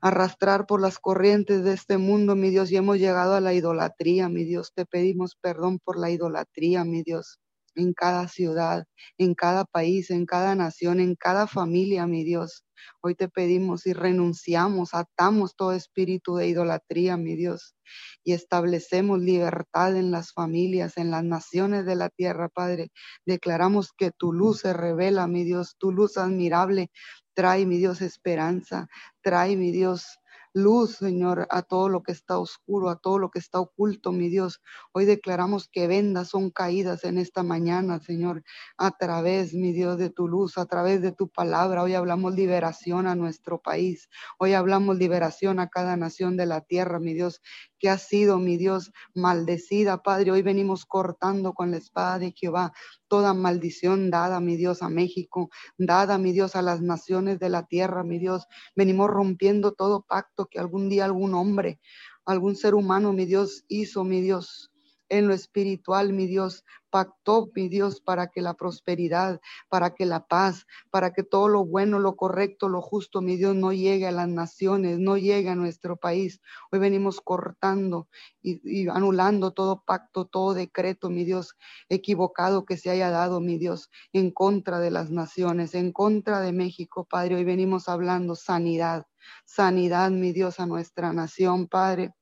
arrastrar por las corrientes de este mundo, mi Dios, y hemos llegado a la idolatría, mi Dios. Te pedimos perdón por la idolatría, mi Dios en cada ciudad, en cada país, en cada nación, en cada familia, mi Dios. Hoy te pedimos y renunciamos, atamos todo espíritu de idolatría, mi Dios, y establecemos libertad en las familias, en las naciones de la tierra, Padre. Declaramos que tu luz se revela, mi Dios, tu luz admirable trae, mi Dios, esperanza, trae, mi Dios, luz, Señor, a todo lo que está oscuro, a todo lo que está oculto, mi Dios. Hoy declaramos que vendas son caídas en esta mañana, Señor, a través, mi Dios, de tu luz, a través de tu palabra. Hoy hablamos liberación a nuestro país. Hoy hablamos liberación a cada nación de la tierra, mi Dios, que ha sido, mi Dios, maldecida, Padre. Hoy venimos cortando con la espada de Jehová toda maldición dada, mi Dios, a México, dada, mi Dios, a las naciones de la tierra, mi Dios. Venimos rompiendo todo pacto que algún día algún hombre, algún ser humano, mi Dios, hizo, mi Dios en lo espiritual, mi Dios, pactó, mi Dios, para que la prosperidad, para que la paz, para que todo lo bueno, lo correcto, lo justo, mi Dios, no llegue a las naciones, no llegue a nuestro país. Hoy venimos cortando y, y anulando todo pacto, todo decreto, mi Dios, equivocado que se haya dado, mi Dios, en contra de las naciones, en contra de México, Padre. Hoy venimos hablando sanidad, sanidad, mi Dios, a nuestra nación, Padre.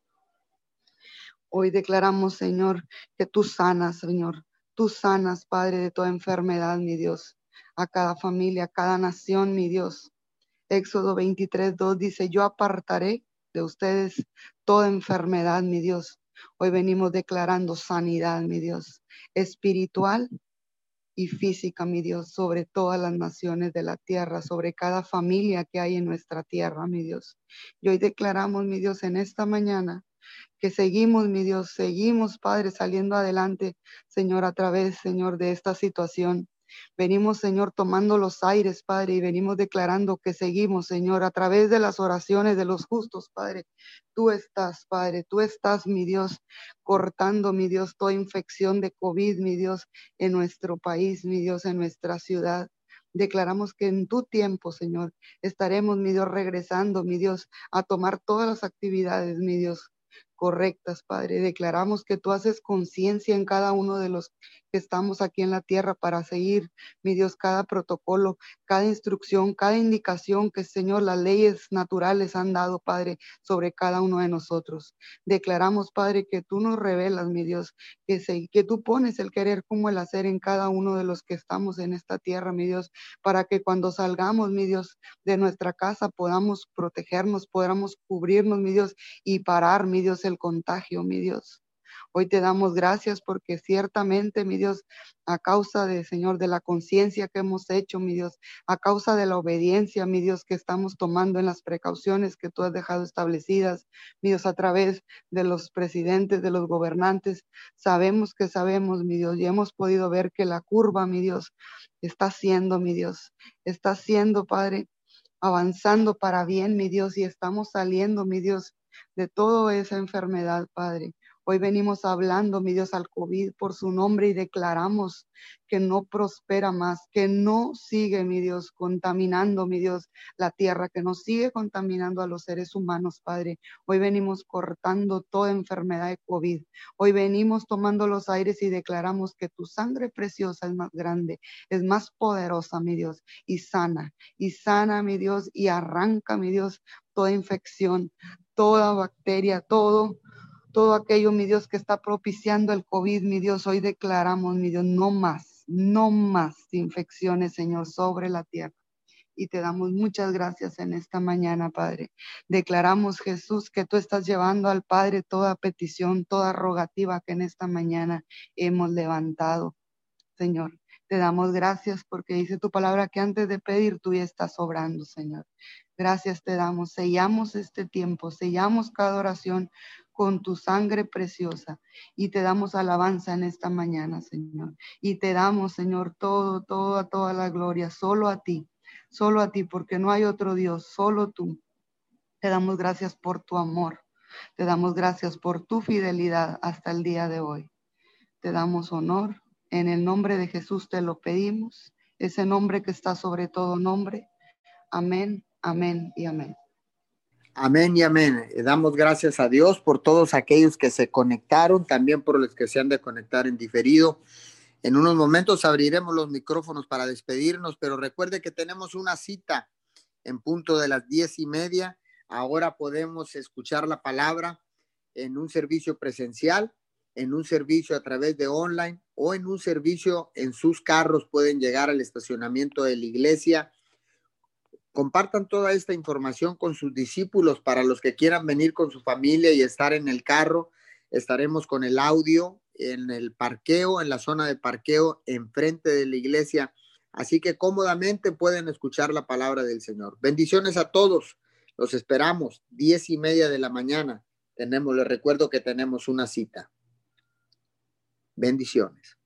Hoy declaramos, Señor, que tú sanas, Señor. Tú sanas, Padre, de toda enfermedad, mi Dios. A cada familia, a cada nación, mi Dios. Éxodo 23, 2 dice, yo apartaré de ustedes toda enfermedad, mi Dios. Hoy venimos declarando sanidad, mi Dios, espiritual y física, mi Dios, sobre todas las naciones de la tierra, sobre cada familia que hay en nuestra tierra, mi Dios. Y hoy declaramos, mi Dios, en esta mañana que seguimos, mi Dios, seguimos, Padre, saliendo adelante, Señor, a través, Señor, de esta situación. Venimos, Señor, tomando los aires, Padre, y venimos declarando que seguimos, Señor, a través de las oraciones de los justos, Padre. Tú estás, Padre, tú estás, mi Dios, cortando, mi Dios, toda infección de COVID, mi Dios, en nuestro país, mi Dios, en nuestra ciudad. Declaramos que en tu tiempo, Señor, estaremos, mi Dios, regresando, mi Dios, a tomar todas las actividades, mi Dios, correctas, Padre. Declaramos que tú haces conciencia en cada uno de los que estamos aquí en la tierra para seguir, mi Dios, cada protocolo, cada instrucción, cada indicación que, Señor, las leyes naturales han dado, Padre, sobre cada uno de nosotros. Declaramos, Padre, que tú nos revelas, mi Dios, que, se, que tú pones el querer como el hacer en cada uno de los que estamos en esta tierra, mi Dios, para que cuando salgamos, mi Dios, de nuestra casa podamos protegernos, podamos cubrirnos, mi Dios, y parar, mi Dios, el contagio, mi Dios. Hoy te damos gracias porque ciertamente, mi Dios, a causa de, Señor, de la conciencia que hemos hecho, mi Dios, a causa de la obediencia, mi Dios, que estamos tomando en las precauciones que tú has dejado establecidas, mi Dios, a través de los presidentes, de los gobernantes, sabemos que sabemos, mi Dios, y hemos podido ver que la curva, mi Dios, está siendo, mi Dios, está siendo, Padre, avanzando para bien, mi Dios, y estamos saliendo, mi Dios, de toda esa enfermedad, Padre. Hoy venimos hablando, mi Dios, al COVID por su nombre y declaramos que no prospera más, que no sigue, mi Dios, contaminando, mi Dios, la tierra, que no sigue contaminando a los seres humanos, Padre. Hoy venimos cortando toda enfermedad de COVID. Hoy venimos tomando los aires y declaramos que tu sangre preciosa es más grande, es más poderosa, mi Dios, y sana, y sana, mi Dios, y arranca, mi Dios, toda infección, toda bacteria, todo todo aquello, mi Dios, que está propiciando el COVID, mi Dios, hoy declaramos, mi Dios, no más, no más infecciones, Señor, sobre la tierra. Y te damos muchas gracias en esta mañana, Padre. Declaramos, Jesús, que tú estás llevando al Padre toda petición, toda rogativa que en esta mañana hemos levantado, Señor. Te damos gracias porque dice tu palabra que antes de pedir tú ya estás obrando, Señor. Gracias te damos. Sellamos este tiempo, sellamos cada oración con tu sangre preciosa y te damos alabanza en esta mañana, Señor. Y te damos, Señor, todo, toda, toda la gloria, solo a ti, solo a ti, porque no hay otro Dios, solo tú. Te damos gracias por tu amor, te damos gracias por tu fidelidad hasta el día de hoy. Te damos honor, en el nombre de Jesús te lo pedimos, ese nombre que está sobre todo nombre. Amén, amén y amén. Amén y amén. Damos gracias a Dios por todos aquellos que se conectaron, también por los que se han de conectar en diferido. En unos momentos abriremos los micrófonos para despedirnos, pero recuerde que tenemos una cita en punto de las diez y media. Ahora podemos escuchar la palabra en un servicio presencial, en un servicio a través de online o en un servicio en sus carros. Pueden llegar al estacionamiento de la iglesia Compartan toda esta información con sus discípulos para los que quieran venir con su familia y estar en el carro. Estaremos con el audio en el parqueo, en la zona de parqueo, enfrente de la iglesia. Así que cómodamente pueden escuchar la palabra del Señor. Bendiciones a todos. Los esperamos, diez y media de la mañana. Tenemos, les recuerdo que tenemos una cita. Bendiciones.